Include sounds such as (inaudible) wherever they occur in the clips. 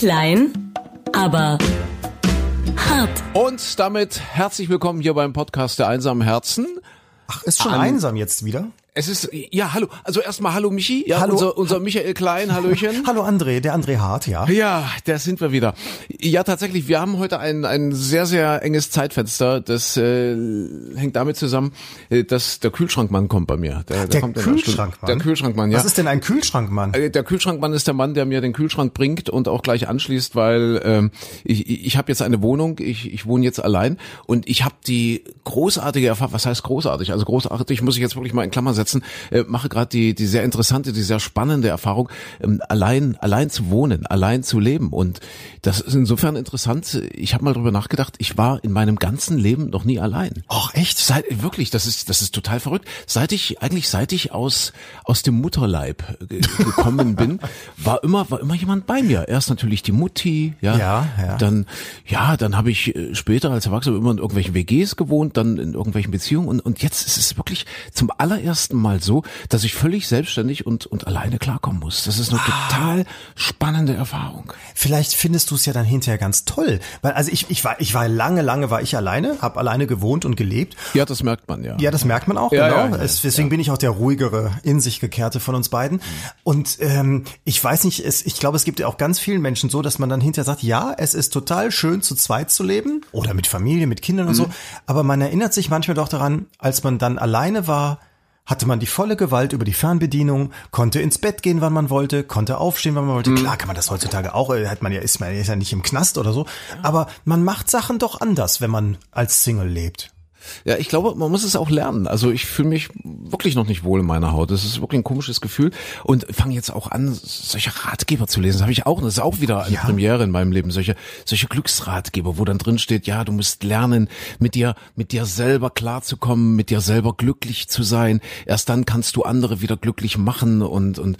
Klein, aber hart. Und damit herzlich willkommen hier beim Podcast der einsamen Herzen. Ach, ist schon An- einsam jetzt wieder? Es ist, ja, hallo. Also erstmal hallo Michi. Ja, Hallo. Unser, unser Michael Klein, (laughs) Hallöchen. Hallo André, der André Hart, ja. Ja, da sind wir wieder. Ja, tatsächlich, wir haben heute ein, ein sehr, sehr enges Zeitfenster. Das äh, hängt damit zusammen, äh, dass der Kühlschrankmann kommt bei mir. Der, Der kommt einer Stunde. Kühlschrankmann? Der Kühlschrankmann, ja. Was ist denn ein Kühlschrankmann? Äh, Der Kühlschrankmann ist der Mann, der mir den Kühlschrank bringt und auch gleich anschließt, weil ähm, ich, ich habe jetzt eine Wohnung, ich, ich wohne jetzt allein und ich habe die großartige Erfahrung, was heißt großartig? Also großartig muss ich jetzt wirklich mal in Klammer setzen, äh, mache gerade die, die sehr interessante, die sehr spannende Erfahrung, ähm, allein, allein zu wohnen, allein zu leben und das ist insofern interessant. Ich habe mal drüber nachgedacht, ich war in meinem ganzen Leben noch nie allein. Ach, echt? Seit, wirklich, das ist, das ist total verrückt. Seit ich, eigentlich seit ich aus, aus dem Mutterleib ge- gekommen bin, (laughs) war immer, war immer jemand bei mir. Erst natürlich die Mutti, ja. Ja, ja. Dann, ja, dann habe ich äh, später als Erwachsener immer in irgendwelchen WGs gewohnt, dann in irgendwelchen Beziehungen und, und jetzt ist es wirklich zum allerersten Mal so, dass ich völlig selbstständig und, und alleine klarkommen muss. Das ist eine total spannende Erfahrung. Vielleicht findest du es ja dann hinterher ganz toll. Weil, also ich, ich war, ich war lange, lange war ich alleine, habe alleine gewohnt und gelebt. Ja, das merkt man, ja. Ja, das merkt man auch, Ja, genau. ja, ja, es, deswegen bin ich auch der ruhigere, in sich gekehrte von uns beiden. Und ähm, ich weiß nicht, es, ich glaube, es gibt ja auch ganz vielen Menschen so, dass man dann hinterher sagt, ja, es ist total schön, zu zweit zu leben oder mit Familie, mit Kindern und so. Aber man erinnert sich manchmal doch daran, als man dann alleine war, hatte man die volle Gewalt über die Fernbedienung, konnte ins Bett gehen, wann man wollte, konnte aufstehen, wann man wollte. Klar kann man das heutzutage auch, äh, hat man ja, ist man ist ja nicht im Knast oder so. Aber man macht Sachen doch anders, wenn man als Single lebt. Ja, ich glaube, man muss es auch lernen. Also ich fühle mich wirklich noch nicht wohl in meiner Haut. Das ist wirklich ein komisches Gefühl und fange jetzt auch an, solche Ratgeber zu lesen. Das habe ich auch. Das ist auch wieder eine Ja. Premiere in meinem Leben. Solche, solche Glücksratgeber, wo dann drin steht, ja, du musst lernen, mit dir, mit dir selber klarzukommen, mit dir selber glücklich zu sein. Erst dann kannst du andere wieder glücklich machen und und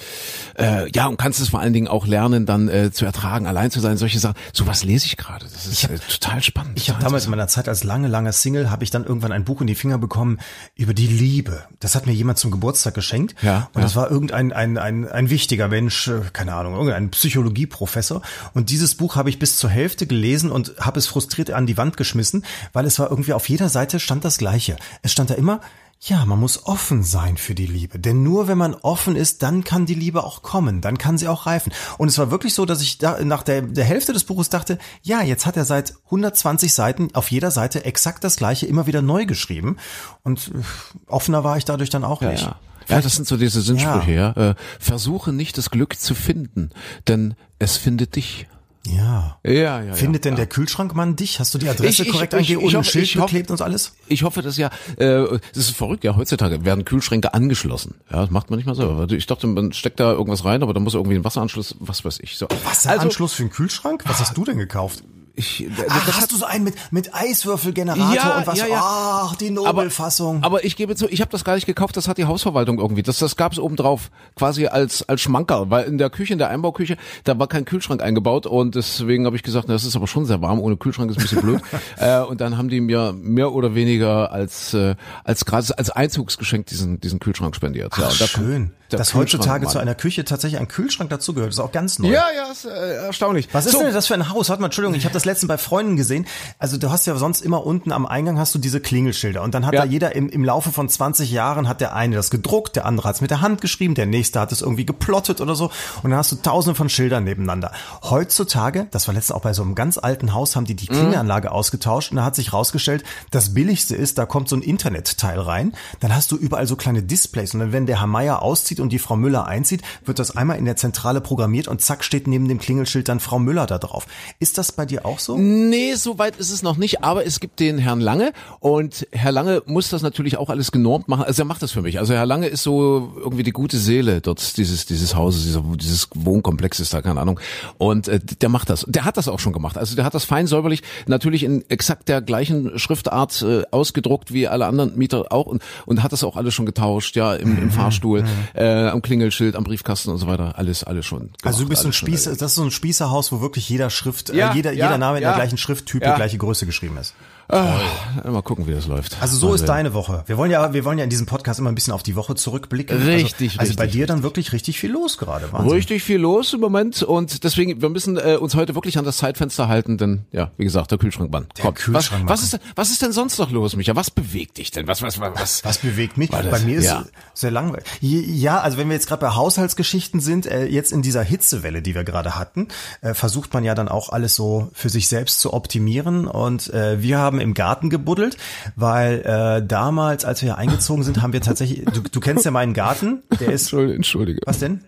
äh, ja und kannst es vor allen Dingen auch lernen, dann äh, zu ertragen, allein zu sein. Solche Sachen. Sowas lese ich gerade. Das ist äh, total spannend. Ich habe damals in meiner Zeit als lange, lange Single, habe ich dann irgendwann ein Buch in die Finger bekommen über die Liebe. Das hat mir jemand zum Geburtstag geschenkt. Ja, Und ja. das war irgendein ein, ein, ein wichtiger Mensch, äh, keine Ahnung, irgendein Psychologieprofessor. Und dieses Buch habe ich bis zur Hälfte gelesen und habe es frustriert an die Wand geschmissen, weil es war irgendwie auf jeder Seite stand das Gleiche. Es stand da immer, ja, man muss offen sein für die Liebe. Denn nur wenn man offen ist, dann kann die Liebe auch kommen, dann kann sie auch reifen. Und es war wirklich so, dass ich da nach der, der Hälfte des Buches dachte, ja, jetzt hat er seit 120 Seiten auf jeder Seite exakt das gleiche immer wieder neu geschrieben. Und äh, offener war ich dadurch dann auch Ja, nicht. ja. Ja, das sind so diese Sinnsprüche, ja. Äh, versuche nicht das Glück zu finden, denn es findet dich. Ja. Ja, ja. Findet ja, denn der Kühlschrankmann dich? Hast du die Adresse Ich- ich- korrekt ich und ein Schild ich beklebt und so alles? Ich hoffe, dass ja, äh, das ist verrückt, ja, heutzutage werden Kühlschränke angeschlossen. Ja, das macht man nicht mal selber. Ich dachte, man steckt da irgendwas rein, aber da muss irgendwie ein Wasseranschluss, was weiß ich. So. Wasseranschluss für den Kühlschrank? Was hast du denn gekauft? Ich, Ach, das hast du so einen mit, mit Eiswürfelgenerator Ja, und was? ja, ja. Ach, die Nobelfassung. Aber ich gebe zu, ich habe das gar nicht gekauft, das hat die Hausverwaltung irgendwie. Das, das gab es obendrauf, quasi als, als Schmankerl, weil in der Küche, in der Einbauküche, da war kein Kühlschrank eingebaut und deswegen habe ich gesagt, na, das ist aber schon sehr warm, ohne Kühlschrank ist ein bisschen blöd. (laughs) äh, und dann haben die mir mehr oder weniger als, äh, als gratis, als Einzugsgeschenk diesen, diesen Kühlschrank spendiert. ja, Ach, und da- schön. Dass heutzutage zu einer Küche tatsächlich ein Kühlschrank dazugehört, ist auch ganz neu. Ja, ja, ist äh, erstaunlich. Was ist So. denn das für ein Haus? Warte mal, Entschuldigung, ich habe das letztens bei Freunden gesehen. Also du hast ja sonst immer unten am Eingang hast du diese Klingelschilder und dann hat Ja. da jeder im, im Laufe von 20 Jahren hat der eine das gedruckt, der andere hat es mit der Hand geschrieben, der nächste hat es irgendwie geplottet oder so und dann hast du tausende von Schildern nebeneinander. Heutzutage, das war letztens auch bei so einem ganz alten Haus, haben die die Klingelanlage ausgetauscht und da hat sich rausgestellt, das billigste ist, da kommt so ein Internetteil rein, dann hast du überall so kleine Displays und dann wenn der Herr Meier auszieht und die Frau Müller einzieht, wird das einmal in der Zentrale programmiert und zack steht neben dem Klingelschild dann Frau Müller da drauf. Ist das bei dir auch so? Nee, so weit ist es noch nicht, aber es gibt den Herrn Lange und Herr Lange muss das natürlich auch alles genormt machen. Also er macht das für mich. Also Herr Lange ist so irgendwie die gute Seele dort dieses dieses Hauses, dieser, dieses Wohnkomplexes da, keine Ahnung. Und äh, der macht das. Der hat das auch schon gemacht. Also der hat das fein säuberlich, natürlich in exakt der gleichen Schriftart äh, ausgedruckt wie alle anderen Mieter auch und, und hat das auch alles schon getauscht, ja, im, im Fahrstuhl, äh, am Klingelschild, am Briefkasten und so weiter. Alles, alles schon. Gemacht, Also du bist ein alles schon Spieß, erledigt. das ist so ein Spießerhaus, wo wirklich jeder Schrift, Ja, äh, jeder, ja, jeder Name in ja. der gleichen Schrifttype, Ja. gleiche Größe geschrieben ist. Ah, mal gucken, wie das läuft. Also so Mal ist sehen. deine Woche. Wir wollen ja, wir wollen ja in diesem Podcast immer ein bisschen auf die Woche zurückblicken. Richtig, also, also bei richtig, dir dann wirklich richtig viel los gerade. Wahnsinn. Richtig viel los im Moment und deswegen, wir müssen äh, uns heute wirklich an das Zeitfenster halten, denn ja, wie gesagt, der Kühlschrankmann. Der Komm, Kühlschrankmann was, was ist denn, was ist denn sonst noch los, Micha? Was bewegt dich denn? Was was was was? Was bewegt mich? Das- Bei mir ist ja. es sehr langweilig. Ja, also wenn wir jetzt gerade bei Haushaltsgeschichten sind, äh, jetzt in dieser Hitzewelle, die wir gerade hatten, äh, versucht man ja dann auch alles so für sich selbst zu optimieren. Und äh, wir haben im Garten gebuddelt, weil äh, damals, als wir hier eingezogen sind, haben wir tatsächlich, du, du kennst ja meinen Garten, der (laughs) ist, Entschuldige, Entschuldige. was denn?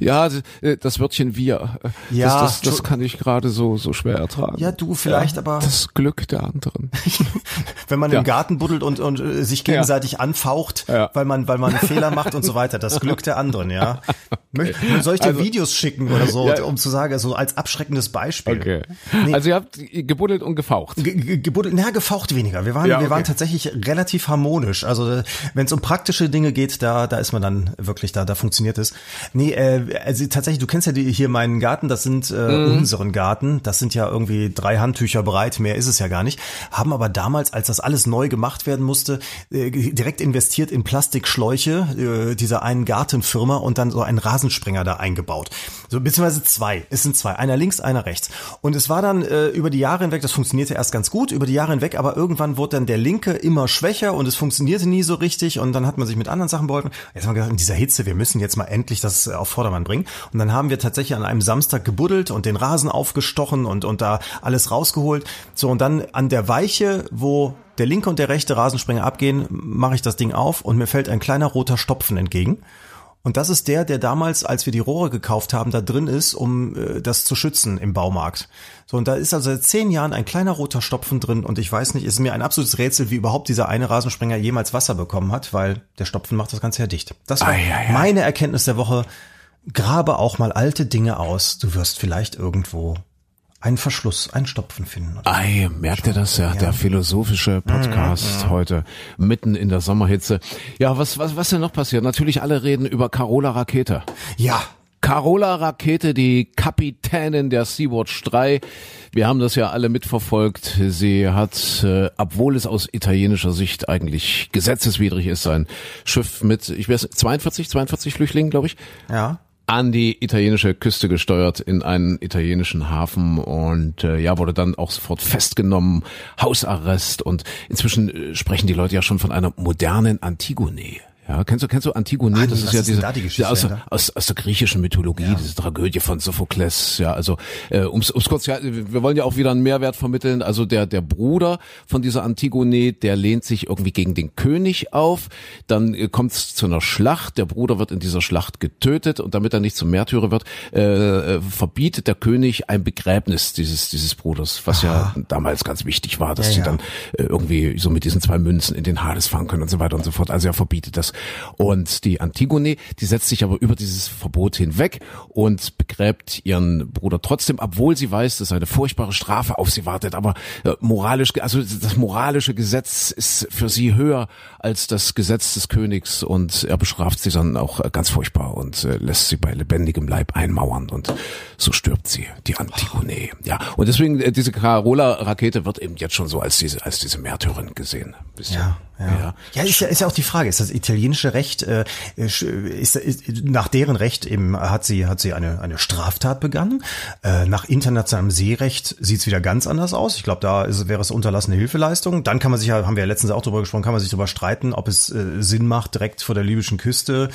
Ja, äh, das Wörtchen wir. äh, Ja, das, das, das kann ich gerade so so schwer ertragen. Ja, du vielleicht, aber Das Glück der anderen. (laughs) wenn man Ja. im Garten buddelt und, und äh, sich gegenseitig anfaucht, Ja. weil man weil man einen (laughs) Fehler macht und so weiter, das Glück der anderen, ja. Mö- Soll ich dir Also- Videos schicken oder so, Ja. um zu sagen, so als abschreckendes Beispiel? Okay. Nee. Also ihr habt gebuddelt und gefaucht. Ge- ge- gebuddelt, na, gefaucht weniger. Wir waren, Ja, wir waren okay. tatsächlich relativ harmonisch. Also wenn es um praktische Dinge geht, da, da ist man dann wirklich da, da funktioniert es. Nee, äh, also tatsächlich, du kennst ja die, hier meinen Garten, das sind äh, Mhm. unseren Garten, das sind ja irgendwie drei Handtücher breit, mehr ist es ja gar nicht. Haben aber damals, als das alles neu gemacht werden musste, äh, direkt investiert in Plastikschläuche äh, dieser einen Gartenfirma und dann so einen Rasensprenger da eingebaut. So beziehungsweise zwei. Es sind zwei, einer links, einer rechts. Und es war dann äh, über die Jahre hinweg, das funktionierte erst ganz gut, über die Jahre hinweg, aber irgendwann wurde dann der linke immer schwächer und es funktionierte nie so richtig und dann hat man sich mit anderen Sachen beholfen. Jetzt haben wir gesagt, in dieser Hitze, wir müssen jetzt mal endlich das äh, auf Vordermann bringen. Und dann haben wir tatsächlich an einem Samstag gebuddelt und den Rasen aufgestochen und, und da alles rausgeholt. So, und dann an der Weiche, wo der linke und der rechte Rasensprenger abgehen, mache ich das Ding auf und mir fällt ein kleiner roter Stopfen entgegen. Und das ist der, der damals, als wir die Rohre gekauft haben, da drin ist, um äh, das zu schützen im Baumarkt. So, und da ist also seit zehn Jahren ein kleiner roter Stopfen drin und ich weiß nicht, ist mir ein absolutes Rätsel, wie überhaupt dieser eine Rasensprenger jemals Wasser bekommen hat, weil der Stopfen macht das Ganze ja dicht. Das war Ei, ei, ei. meine Erkenntnis der Woche. Grabe auch mal alte Dinge aus. Du wirst vielleicht irgendwo einen Verschluss, einen Stopfen finden. Ei, merkt ihr das ja? Der philosophische Podcast heute mitten in der Sommerhitze. Ja, was was was denn noch passiert? Natürlich alle reden über Carola Rakete. Ja, Carola Rakete, die Kapitänin der Sea-Watch 3. Wir haben das ja alle mitverfolgt. Sie hat, äh, obwohl es aus italienischer Sicht eigentlich gesetzeswidrig ist, ein Schiff mit, ich weiß, 42, 42 Flüchtlingen, glaube ich, ja. An die italienische Küste gesteuert in einen italienischen Hafen und äh, ja wurde dann auch sofort festgenommen, Hausarrest und inzwischen äh, sprechen die Leute ja schon von einer modernen Antigone. Ja, kennst du kennst du Antigone? Ah, das ist ja diese da die Geschichte aus, aus, aus der griechischen Mythologie, diese Tragödie von Sophokles. Ja, also äh, ums, ums kurz, ja, wir wollen ja auch wieder einen Mehrwert vermitteln. Also der der Bruder von dieser Antigone, der lehnt sich irgendwie gegen den König auf. Dann äh, kommt es zu einer Schlacht. Der Bruder wird in dieser Schlacht getötet und damit er nicht zum Märtyrer wird, äh, äh, verbietet der König ein Begräbnis dieses dieses Bruders, was ja damals ganz wichtig war, dass Ja, sie ja. dann äh, irgendwie so mit diesen zwei Münzen in den Hades fahren können und so weiter und so fort. Also er verbietet das. Und die Antigone, die setzt sich aber über dieses Verbot hinweg und begräbt ihren Bruder trotzdem, obwohl sie weiß, dass eine furchtbare Strafe auf sie wartet. Aber äh, moralisch, also das moralische Gesetz ist für sie höher als das Gesetz des Königs und er bestraft sie dann auch äh, ganz furchtbar und äh, lässt sie bei lebendigem Leib einmauern und so stirbt sie, die Antigone. Ja, und deswegen äh, diese Carola-Rakete wird eben jetzt schon so als diese als diese Märtyrerin gesehen. Bisschen. Ja, ja. Ja, ist ja, ist ja auch die Frage, ist das italienische Recht, äh, ist, ist, nach deren Recht eben hat sie, hat sie eine, eine Straftat begangen. Äh, nach internationalem Seerecht sieht's wieder ganz anders aus. Ich glaube, da ist, wäre es unterlassene Hilfeleistung. Dann kann man sich ja, haben wir ja letztens auch drüber gesprochen, kann man sich darüber streiten, ob es äh, Sinn macht, direkt vor der libyschen Küste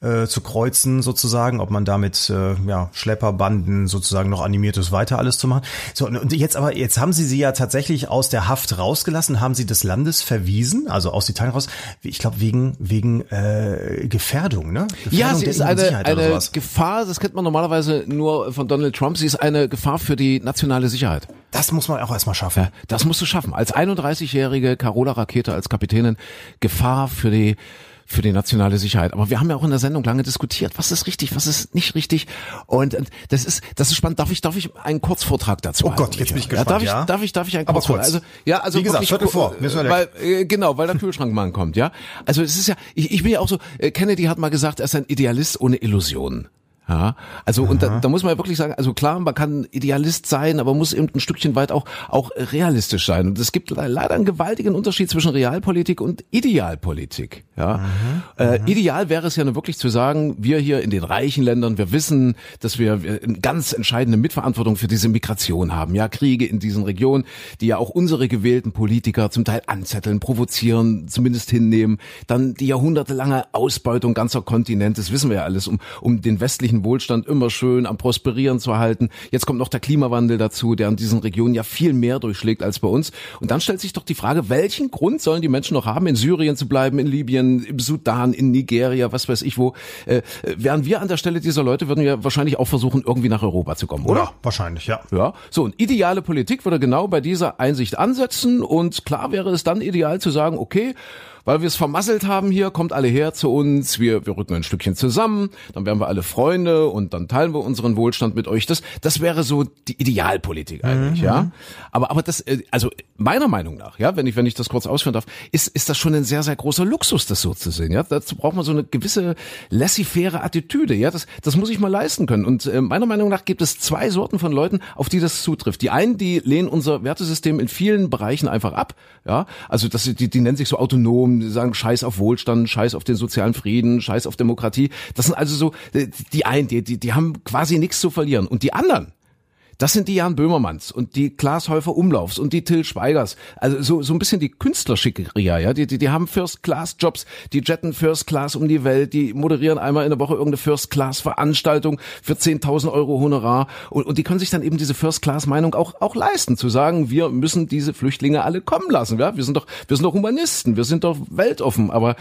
äh, zu kreuzen sozusagen, ob man damit äh, ja, Schlepperbanden sozusagen noch animiert ist, weiter alles zu machen. So, und jetzt aber, jetzt haben sie sie ja tatsächlich aus der Haft rausgelassen, haben sie des Landes verwiesen, also aus Italien raus, ich glaube wegen, wegen äh, Gefährdung, ne? Gefährdung Ja, sie der ist eine, Sicherheit oder eine. Gefahr, das kennt man normalerweise nur von Donald Trump, sie ist eine Gefahr für die nationale Sicherheit. Das muss man auch erstmal schaffen. Ja, das musst du schaffen. Als 31-jährige Carola Rakete als Kapitänin Gefahr für die für die nationale Sicherheit. Aber wir haben ja auch in der Sendung lange diskutiert, was ist richtig, was ist nicht richtig. Und das ist das ist spannend. Darf ich darf ich einen Kurzvortrag dazu? Oh halten, Gott, jetzt bin ich gespannt, Ja, darf ja? ich darf ich darf ich einen Aber Kurzvortrag? kurz. Also ja, also Wie gesagt, Viertel vor, wir weil äh, genau, weil der Kühlschrankmann kommt, ja. Also es ist ja ich, ich bin ja auch so äh, Kennedy hat mal gesagt, er ist ein Idealist ohne Illusionen. Ja, also Aha. und da, da muss man ja wirklich sagen, also klar, man kann Idealist sein, aber muss eben ein Stückchen weit auch auch realistisch sein. Und es gibt leider einen gewaltigen Unterschied zwischen Realpolitik und Idealpolitik. Ja, Aha. Äh, ideal wäre es ja nur wirklich zu sagen, wir hier in den reichen Ländern, wir wissen, dass wir eine ganz entscheidende Mitverantwortung für diese Migration haben. Ja, Kriege in diesen Regionen, die ja auch unsere gewählten Politiker zum Teil anzetteln, provozieren, zumindest hinnehmen. Dann die jahrhundertelange Ausbeutung ganzer Kontinente, das wissen wir ja alles, um um den westlichen Wohlstand immer schön am Prosperieren zu halten. Jetzt kommt noch der Klimawandel dazu, der in diesen Regionen ja viel mehr durchschlägt als bei uns. Und dann stellt sich doch die Frage, welchen Grund sollen die Menschen noch haben, in Syrien zu bleiben, in Libyen, im Sudan, in Nigeria, was weiß ich wo. Äh, wären wir an der Stelle dieser Leute, würden wir wahrscheinlich auch versuchen, irgendwie nach Europa zu kommen, oder? Ja, wahrscheinlich, ja. Ja, so, und ideale Politik würde genau bei dieser Einsicht ansetzen und klar wäre es dann ideal zu sagen, okay, weil wir es vermasselt haben hier, kommt alle her zu uns, wir, wir rücken ein Stückchen zusammen, dann werden wir alle Freunde und dann teilen wir unseren Wohlstand mit euch. Das, das wäre so die Idealpolitik eigentlich, mhm. ja. Aber, aber das, äh, also meiner Meinung nach, ja, wenn ich, wenn ich das kurz ausführen darf, ist, ist das schon ein sehr, sehr großer Luxus, das so zu sehen, ja. Dazu braucht man so eine gewisse laissez-faire Attitüde, ja. Das, das muss ich mal leisten können. Und äh, meiner Meinung nach gibt es zwei Sorten von Leuten, auf die das zutrifft. Die einen, die lehnen unser Wertesystem in vielen Bereichen einfach ab, ja. Also das, die, die nennen sich so autonom die sagen Scheiß auf Wohlstand, Scheiß auf den sozialen Frieden, Scheiß auf Demokratie. Das sind also so äh, die einen, die, die, die haben quasi nichts zu verlieren. Und die anderen, das sind die Jan Böhmermanns und die Klaas Häufer Umlaufs und die Till Schweigers. Also so, so ein bisschen die Künstlerschickeria, ja. Die, die, die haben First-Class-Jobs, die jetten First-Class um die Welt, die moderieren einmal in der Woche irgendeine First-Class-Veranstaltung für 10.000 Euro Honorar und, und die können sich dann eben diese First-Class-Meinung auch, auch leisten, zu sagen, wir müssen diese Flüchtlinge alle kommen lassen, ja. Wir sind doch, wir sind doch Humanisten, wir sind doch weltoffen, aber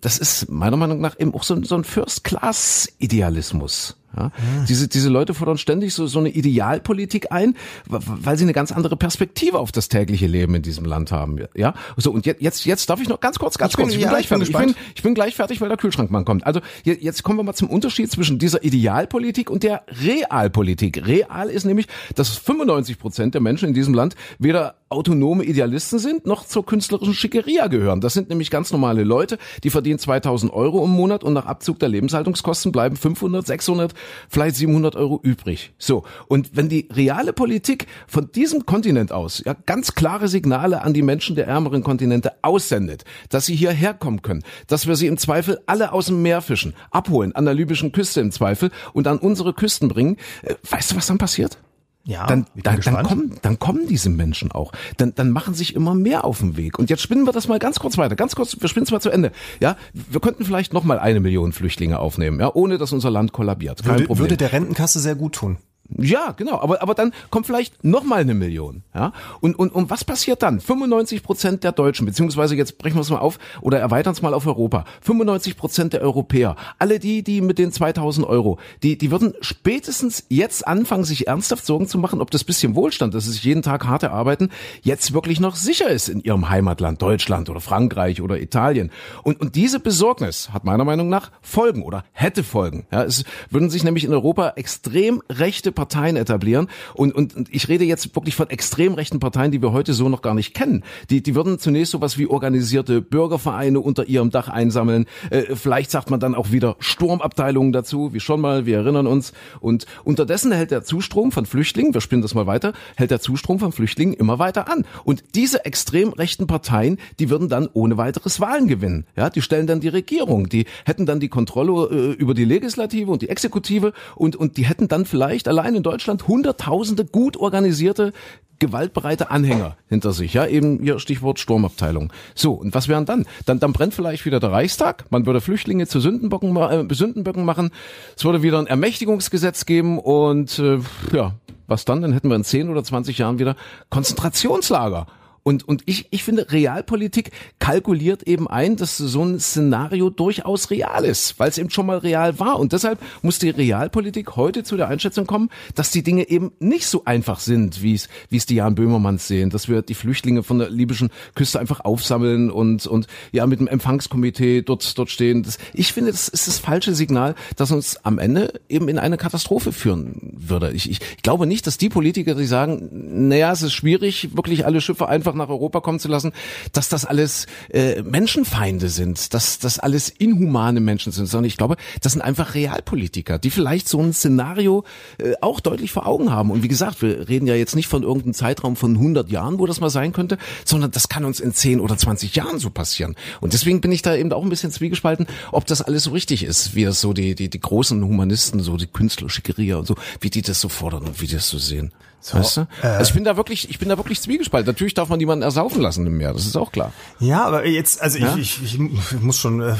das ist meiner Meinung nach eben auch so, so ein First-Class-Idealismus. Ja? ja? Diese, diese Leute fordern ständig so, so eine Idealpolitik ein, weil sie eine ganz andere Perspektive auf das tägliche Leben in diesem Land haben. Ja, so und jetzt, jetzt, jetzt darf ich noch ganz kurz, ganz ich kurz, bin, ich bin ja, gleich ich fertig. Ich bin, ich bin gleich fertig, weil der Kühlschrankmann kommt. Also jetzt kommen wir mal zum Unterschied zwischen dieser Idealpolitik und der Realpolitik. Real ist nämlich, dass 95 Prozent der Menschen in diesem Land weder autonome Idealisten sind, noch zur künstlerischen Schickeria gehören. Das sind nämlich ganz normale Leute, die verdienen 2000 Euro im Monat und nach Abzug der Lebenshaltungskosten bleiben 500, 600, vielleicht 700 Euro übrig. So. Und wenn die reale Politik von diesem Kontinent aus ja ganz klare Signale an die Menschen der ärmeren Kontinente aussendet, dass sie hierher kommen können, dass wir sie im Zweifel alle aus dem Meer fischen, abholen, an der libyschen Küste im Zweifel und an unsere Küsten bringen, äh, weißt du, was dann passiert? Ja, dann, dann, dann, kommen, dann kommen diese Menschen auch. Dann, dann machen sich immer mehr auf den Weg. Und jetzt spinnen wir das mal ganz kurz weiter. Ganz kurz, wir spinnen es mal zu Ende. Ja, wir könnten vielleicht noch mal eine Million Flüchtlinge aufnehmen, ja, ohne dass unser Land kollabiert. Kein würde, Problem. würde der Rentenkasse sehr gut tun. Ja, genau. Aber, aber dann kommt vielleicht noch mal eine Million. Ja? Und, und, und was passiert dann? 95 Prozent der Deutschen, beziehungsweise jetzt brechen wir es mal auf oder erweitern es mal auf Europa. 95 Prozent der Europäer, alle die, die mit den 2000 Euro, die, die würden spätestens jetzt anfangen, sich ernsthaft Sorgen zu machen, ob das bisschen Wohlstand, das sie sich jeden Tag hart erarbeiten, jetzt wirklich noch sicher ist in ihrem Heimatland, Deutschland oder Frankreich oder Italien. Und, und diese Besorgnis hat meiner Meinung nach Folgen oder hätte Folgen. Ja, es würden sich nämlich in Europa extrem rechte Parteien etablieren. Und, und, ich rede jetzt wirklich von extrem rechten Parteien, die wir heute so noch gar nicht kennen. Die, die würden zunächst sowas wie organisierte Bürgervereine unter ihrem Dach einsammeln. Äh, vielleicht sagt man dann auch wieder Sturmabteilungen dazu, wie schon mal, wir erinnern uns. Und unterdessen hält der Zustrom von Flüchtlingen, wir spinnen das mal weiter, hält der Zustrom von Flüchtlingen immer weiter an. Und diese extrem rechten Parteien, die würden dann ohne weiteres Wahlen gewinnen. Ja, die stellen dann die Regierung, die hätten dann die Kontrolle äh, über die Legislative und die Exekutive und, und die hätten dann vielleicht allein allein in Deutschland hunderttausende gut organisierte gewaltbereite Anhänger hinter sich, ja, eben ihr Stichwort Sturmabteilung. So, und was wären dann? Dann, dann brennt vielleicht wieder der Reichstag, man würde Flüchtlinge zu Sündenböcken, äh, Sündenböcken machen, es würde wieder ein Ermächtigungsgesetz geben und äh, ja, was dann? Dann hätten wir in 10 oder 20 Jahren wieder Konzentrationslager. Und, und ich, ich finde, Realpolitik kalkuliert eben ein, dass so ein Szenario durchaus real ist, weil es eben schon mal real war. Und deshalb muss die Realpolitik heute zu der Einschätzung kommen, dass die Dinge eben nicht so einfach sind, wie es, wie es die Jan Böhmermanns sehen, dass wir die Flüchtlinge von der libyschen Küste einfach aufsammeln und, und ja, mit dem Empfangskomitee dort, dort stehen. Das, ich finde, das ist das falsche Signal, das uns am Ende eben in eine Katastrophe führen würde. Ich, ich, ich glaube nicht, dass die Politiker, die sagen, naja, es ist schwierig, wirklich alle Schiffe einfach nach Europa kommen zu lassen, dass das alles äh, Menschenfeinde sind, dass das alles inhumane Menschen sind, sondern ich glaube, das sind einfach Realpolitiker, die vielleicht so ein Szenario äh, auch deutlich vor Augen haben. Und wie gesagt, wir reden ja jetzt nicht von irgendeinem Zeitraum von 100 Jahren, wo das mal sein könnte, sondern das kann uns in 10 oder 20 Jahren so passieren. Und deswegen bin ich da eben auch ein bisschen zwiegespalten, ob das alles so richtig ist, wie das so die, die, die großen Humanisten, so die Künstler, Schickeria und so, wie die das so fordern und wie die das so sehen. So, weißt du? Äh, also ich bin da wirklich, ich bin da wirklich zwiegespalten. Natürlich darf man niemanden ersaufen lassen im Meer, das ist auch klar. Ja, aber jetzt, also ja? ich, ich, ich muss schon, äh,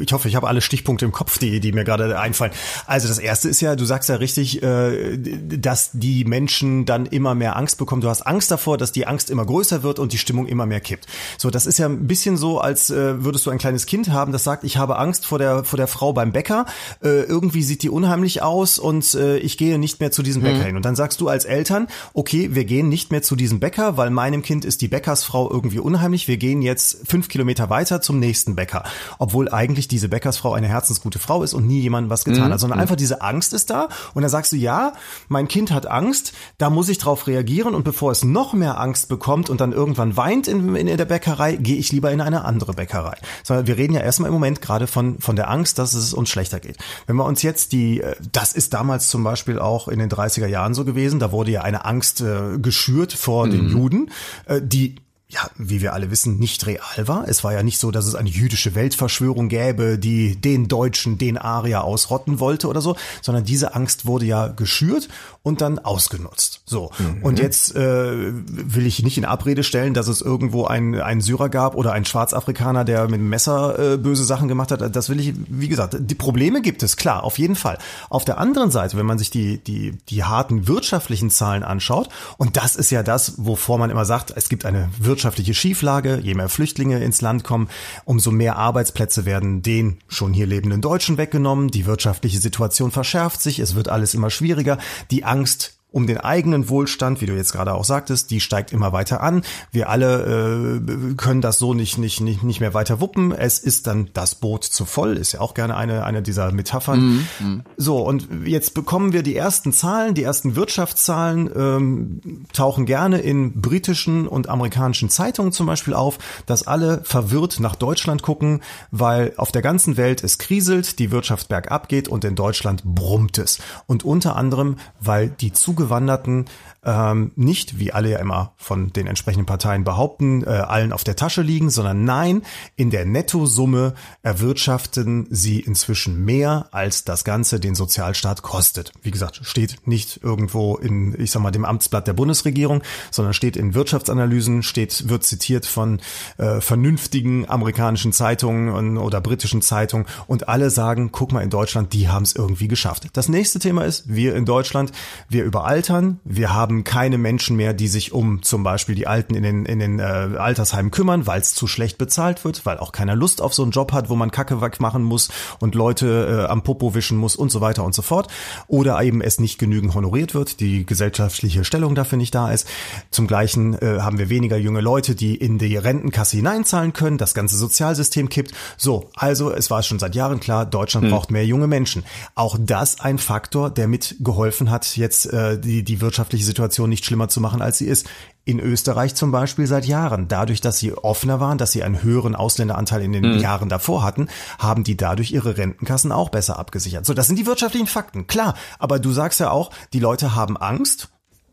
ich hoffe, ich habe alle Stichpunkte im Kopf, die, die mir gerade einfallen. Also das erste ist ja, du sagst ja richtig, äh, dass die Menschen dann immer mehr Angst bekommen. Du hast Angst davor, dass die Angst immer größer wird und die Stimmung immer mehr kippt. So, das ist ja ein bisschen so, als würdest du ein kleines Kind haben, das sagt, ich habe Angst vor der vor der Frau beim Bäcker. irgendwie sieht die unheimlich aus und ich gehe nicht mehr zu diesem Bäcker mhm. hin. Und dann sagst du als Eltern Eltern, okay, wir gehen nicht mehr zu diesem Bäcker, weil meinem Kind ist die Bäckersfrau irgendwie unheimlich. Wir gehen jetzt fünf Kilometer weiter zum nächsten Bäcker. Obwohl eigentlich diese Bäckersfrau eine herzensgute Frau ist und nie jemandem was getan mhm. hat, sondern einfach diese Angst ist da. Und dann sagst du, ja, mein Kind hat Angst, da muss ich drauf reagieren und bevor es noch mehr Angst bekommt und dann irgendwann weint in, in der Bäckerei, gehe ich lieber in eine andere Bäckerei. Sondern wir reden ja erstmal im Moment gerade von, von der Angst, dass es uns schlechter geht. Wenn wir uns jetzt die, äh, das ist damals zum Beispiel auch in den 30er Jahren so gewesen, da wurde ja eine Angst äh, geschürt vor mhm. den Juden, äh, die ja, wie wir alle wissen, nicht real war. Es war ja nicht so, dass es eine jüdische Weltverschwörung gäbe, die den Deutschen, den Arier ausrotten wollte oder so, sondern diese Angst wurde ja geschürt und dann ausgenutzt. So. Mhm. Und jetzt äh, will ich nicht in Abrede stellen, dass es irgendwo einen, einen Syrer gab oder einen Schwarzafrikaner, der mit dem Messer äh, böse Sachen gemacht hat. Das will ich, wie gesagt, die Probleme gibt es, klar, auf jeden Fall. Auf der anderen Seite, wenn man sich die, die, die harten wirtschaftlichen Zahlen anschaut, und das ist ja das, wovor man immer sagt, es gibt eine wirtschaftliche Schieflage, je mehr Flüchtlinge ins Land kommen, umso mehr Arbeitsplätze werden den schon hier lebenden Deutschen weggenommen, die wirtschaftliche Situation verschärft sich, es wird alles immer schwieriger, die Angst um den eigenen Wohlstand, wie du jetzt gerade auch sagtest, die steigt immer weiter an. Wir alle äh, können das so nicht, nicht, nicht, nicht mehr weiter wuppen. Es ist dann das Boot zu voll, ist ja auch gerne eine, eine dieser Metaphern. Mhm, mhm. So, und jetzt bekommen wir die ersten Zahlen, die ersten Wirtschaftszahlen ähm, tauchen gerne in britischen und amerikanischen Zeitungen zum Beispiel auf, dass alle verwirrt nach Deutschland gucken, weil auf der ganzen Welt es kriselt, die Wirtschaft bergab geht und in Deutschland brummt es. Und unter anderem, weil die Zuge Zugewanderten ähm, nicht, wie alle ja immer von den entsprechenden Parteien behaupten, äh, allen auf der Tasche liegen, sondern nein, in der Nettosumme erwirtschaften sie inzwischen mehr, als das Ganze den Sozialstaat kostet. Wie gesagt, steht nicht irgendwo in, ich sag mal, dem Amtsblatt der Bundesregierung, sondern steht in Wirtschaftsanalysen, steht, wird zitiert von äh, vernünftigen amerikanischen Zeitungen oder britischen Zeitungen und alle sagen, guck mal in Deutschland, die haben es irgendwie geschafft. Das nächste Thema ist, wir in Deutschland, wir überaltern, wir haben haben keine Menschen mehr, die sich um zum Beispiel die Alten in den, in den äh, Altersheimen kümmern, weil es zu schlecht bezahlt wird, weil auch keiner Lust auf so einen Job hat, wo man Kacke machen muss und Leute äh, am Popo wischen muss und so weiter und so fort. Oder eben es nicht genügend honoriert wird, die gesellschaftliche Stellung dafür nicht da ist. Zum Gleichen äh, haben wir weniger junge Leute, die in die Rentenkasse hineinzahlen können. Das ganze Sozialsystem kippt. So, also es war schon seit Jahren klar, Deutschland hm. braucht mehr junge Menschen. Auch das ein Faktor, der mitgeholfen hat, jetzt äh, die, die wirtschaftliche Situation Situation nicht schlimmer zu machen, als sie ist. In Österreich zum Beispiel seit Jahren. Dadurch, dass sie offener waren, dass sie einen höheren Ausländeranteil in den mhm. Jahren davor hatten, haben die dadurch ihre Rentenkassen auch besser abgesichert. So, das sind die wirtschaftlichen Fakten. Klar. Aber du sagst ja auch, die Leute haben Angst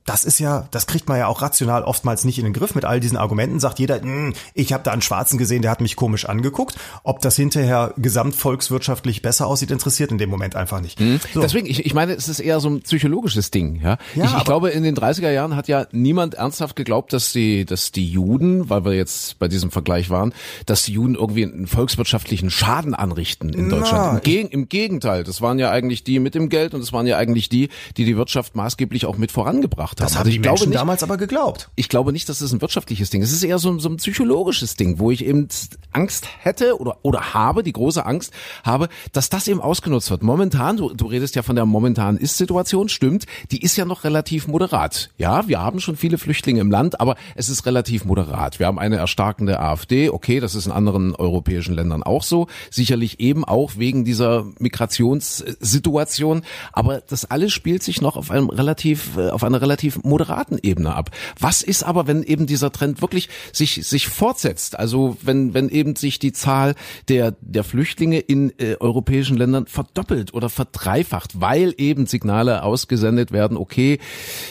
das ist ja, das kriegt man ja auch rational oftmals nicht in den Griff. Mit all diesen Argumenten sagt jeder, hm, ich habe da einen Schwarzen gesehen, der hat mich komisch angeguckt. Ob das hinterher gesamtvolkswirtschaftlich besser aussieht, interessiert in dem Moment einfach nicht. Mhm. So. Deswegen, ich, ich meine, es ist eher so ein psychologisches Ding. Ja, ja ich, ich glaube, in den 30er Jahren hat ja niemand ernsthaft geglaubt, dass die, dass die Juden, weil wir jetzt bei diesem Vergleich waren, dass die Juden irgendwie einen volkswirtschaftlichen Schaden anrichten in Deutschland. Im, Geg Im Gegenteil, das waren ja eigentlich die mit dem Geld und es waren ja eigentlich die, die die Wirtschaft maßgeblich auch mit vorangebracht gemacht haben. Das haben also die Menschen nicht, damals aber geglaubt. Ich glaube nicht, dass es das ein wirtschaftliches Ding ist. Es ist eher so, so ein psychologisches Ding, wo ich eben Angst hätte oder, oder habe, die große Angst habe, dass das eben ausgenutzt wird. Momentan, du, du redest ja von der momentanen Ist-Situation, stimmt, die ist ja noch relativ moderat. Ja, wir haben schon viele Flüchtlinge im Land, aber es ist relativ moderat. Wir haben eine erstarkende AfD, okay, das ist in anderen europäischen Ländern auch so, sicherlich eben auch wegen dieser Migrationssituation, aber das alles spielt sich noch auf einem relativ, äh, auf einer relativ relativ moderaten Ebene ab. Was ist aber, wenn eben dieser Trend wirklich sich, sich fortsetzt? Also wenn, wenn eben sich die Zahl der, der Flüchtlinge in äh, europäischen Ländern verdoppelt oder verdreifacht, weil eben Signale ausgesendet werden, okay,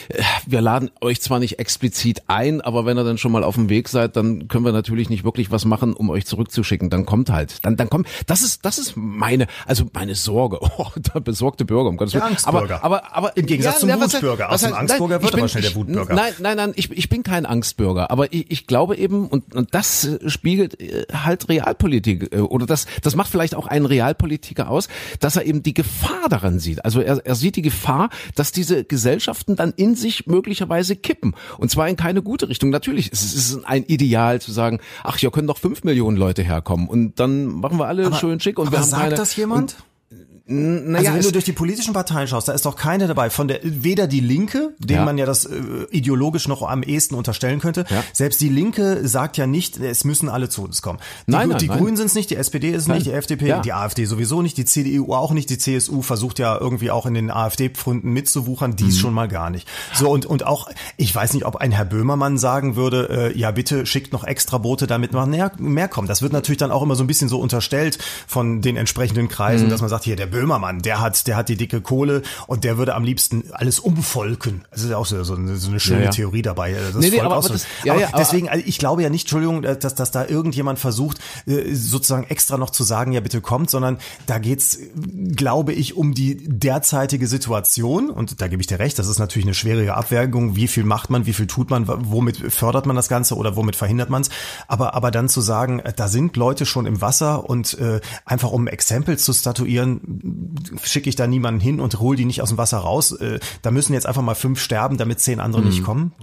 äh, wir laden euch zwar nicht explizit ein, aber wenn ihr dann schon mal auf dem Weg seid, dann können wir natürlich nicht wirklich was machen, um euch zurückzuschicken. Dann kommt halt, dann, dann kommt, das ist, das ist meine, also meine Sorge. (laughs) Oh, der besorgte Bürger, um Gottes Willen. Angstbürger. Aber, aber, aber im Gegensatz ja, zum ja, Wutbürger. Aus dem Angstbürger nein, wird aber schnell der Wutbürger. Nein, nein, nein, ich, ich bin kein Angstbürger, aber ich, ich glaube eben, und, und das spiegelt äh, halt Realpolitik, äh, oder das, das macht vielleicht auch einen Realpolitiker aus, dass er eben die Gefahr daran sieht. Also er, er sieht die Gefahr, dass diese Gesellschaften dann in sich möglicherweise kippen. Und zwar in keine gute Richtung. Natürlich ist es ein Ideal zu sagen, ach, hier können doch fünf Millionen Leute herkommen und dann machen wir alle aber, schön schick und aber wir haben sagt keine, das jemand? Und, naja, also wenn du durch die politischen Parteien schaust, da ist doch keine dabei. Von der weder die Linke, dem ja. man ja das äh, ideologisch noch am ehesten unterstellen könnte. Ja. Selbst die Linke sagt ja nicht, es müssen alle zu uns kommen. Die, nein, nein, die nein. Grünen sind es nicht, die SPD ist es nicht, die FDP, Ja. die AfD sowieso nicht, die CDU auch nicht, die CSU versucht ja irgendwie auch in den AfD-Pfunden mitzuwuchern, dies schon mal gar nicht. So und und auch, ich weiß nicht, ob ein Herr Böhmermann sagen würde, äh, ja bitte schickt noch extra Boote, damit noch mehr, mehr kommt. Das wird natürlich dann auch immer so ein bisschen so unterstellt von den entsprechenden Kreisen, dass man sagt, hier der Böhmermann, der hat der hat die dicke Kohle und der würde am liebsten alles umvolken. Das ist ja auch so, so, eine, so eine schöne Ja, ja. Theorie dabei. äh, Das Nee, nee, aber- aber das- ja, aber deswegen, also ich glaube ja nicht, Entschuldigung, äh, dass, dass da irgendjemand versucht, äh, sozusagen extra noch zu sagen, ja bitte kommt, sondern da geht's, glaube ich, um die derzeitige Situation und da gebe ich dir recht, das ist natürlich eine schwierige Abwägung, wie viel macht man, wie viel tut man, womit fördert man das Ganze oder womit verhindert man es, aber, aber dann zu sagen, äh, da sind Leute schon im Wasser und äh, einfach um Exempel zu statuieren, schicke ich da niemanden hin und hol die nicht aus dem Wasser raus. Äh, da müssen jetzt einfach mal fünf sterben, damit zehn andere nicht kommen.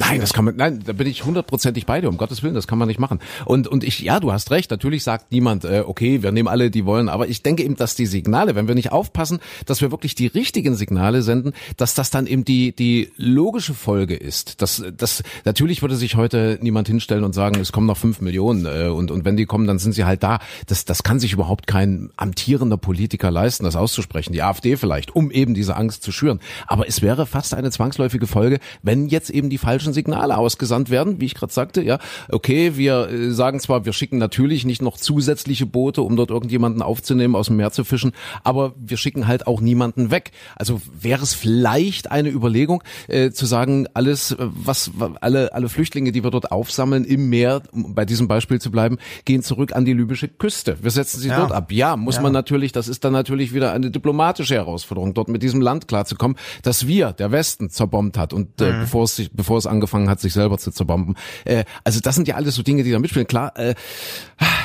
Nein, das kann man, nein, da bin ich hundertprozentig bei dir, um Gottes Willen, das kann man nicht machen. Und, und ich, ja, du hast recht, natürlich sagt niemand, äh, okay, wir nehmen alle, die wollen, aber ich denke eben, dass die Signale, wenn wir nicht aufpassen, dass wir wirklich die richtigen Signale senden, dass das dann eben die, die logische Folge ist. Das, das, natürlich würde sich heute niemand hinstellen und sagen, es kommen noch fünf Millionen, äh, und, und wenn die kommen, dann sind sie halt da. Das, das kann sich überhaupt kein amtierender Politiker leisten, das auszusprechen. Die AfD vielleicht, um eben diese Angst zu schüren. Aber es wäre fast eine zwangsläufige Folge, wenn jetzt eben die falschen Signale ausgesandt werden, wie ich gerade sagte, ja, okay, wir äh, sagen zwar, wir schicken natürlich nicht noch zusätzliche Boote, um dort irgendjemanden aufzunehmen, aus dem Meer zu fischen, aber wir schicken halt auch niemanden weg. Also wäre es vielleicht eine Überlegung, äh, zu sagen, alles, äh, was, alle, alle Flüchtlinge, die wir dort aufsammeln im Meer, um bei diesem Beispiel zu bleiben, gehen zurück an die libysche Küste. Wir setzen sie Ja. dort ab. Ja, muss Ja. man natürlich, das ist dann natürlich wieder eine diplomatische Herausforderung, dort mit diesem Land klarzukommen, dass wir, der Westen, zerbombt hat und Mhm. äh, bevor es sich, bevor es angefangen hat, sich selber zu zerbomben. Äh, also das sind ja alles so Dinge, die da mitspielen. Klar, äh,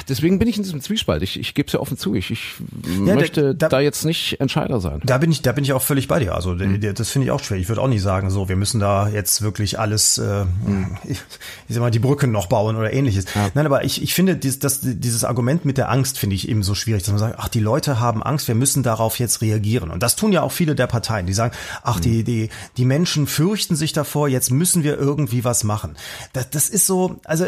deswegen bin ich in diesem Zwiespalt. Ich, ich gebe es ja offen zu. Ich, ich Ja, möchte da- da, jetzt nicht Entscheider sein. Da bin ich, da bin ich auch völlig bei dir. Also Mhm. das finde ich auch schwer. Ich würde auch nicht sagen, so wir müssen da jetzt wirklich alles, äh, Mhm. (laughs) ich, ich sag mal, die Brücken noch bauen oder ähnliches. Nein, aber ich, ich finde dieses, das, dieses Argument mit der Angst finde ich eben so schwierig, dass man sagt, ach die Leute haben Angst, wir müssen darauf jetzt reagieren. Und das tun ja auch viele der Parteien, die sagen, ach Mhm. die die die Menschen fürchten sich davor, jetzt müssen wir irgendwie was machen. Das, das ist so, also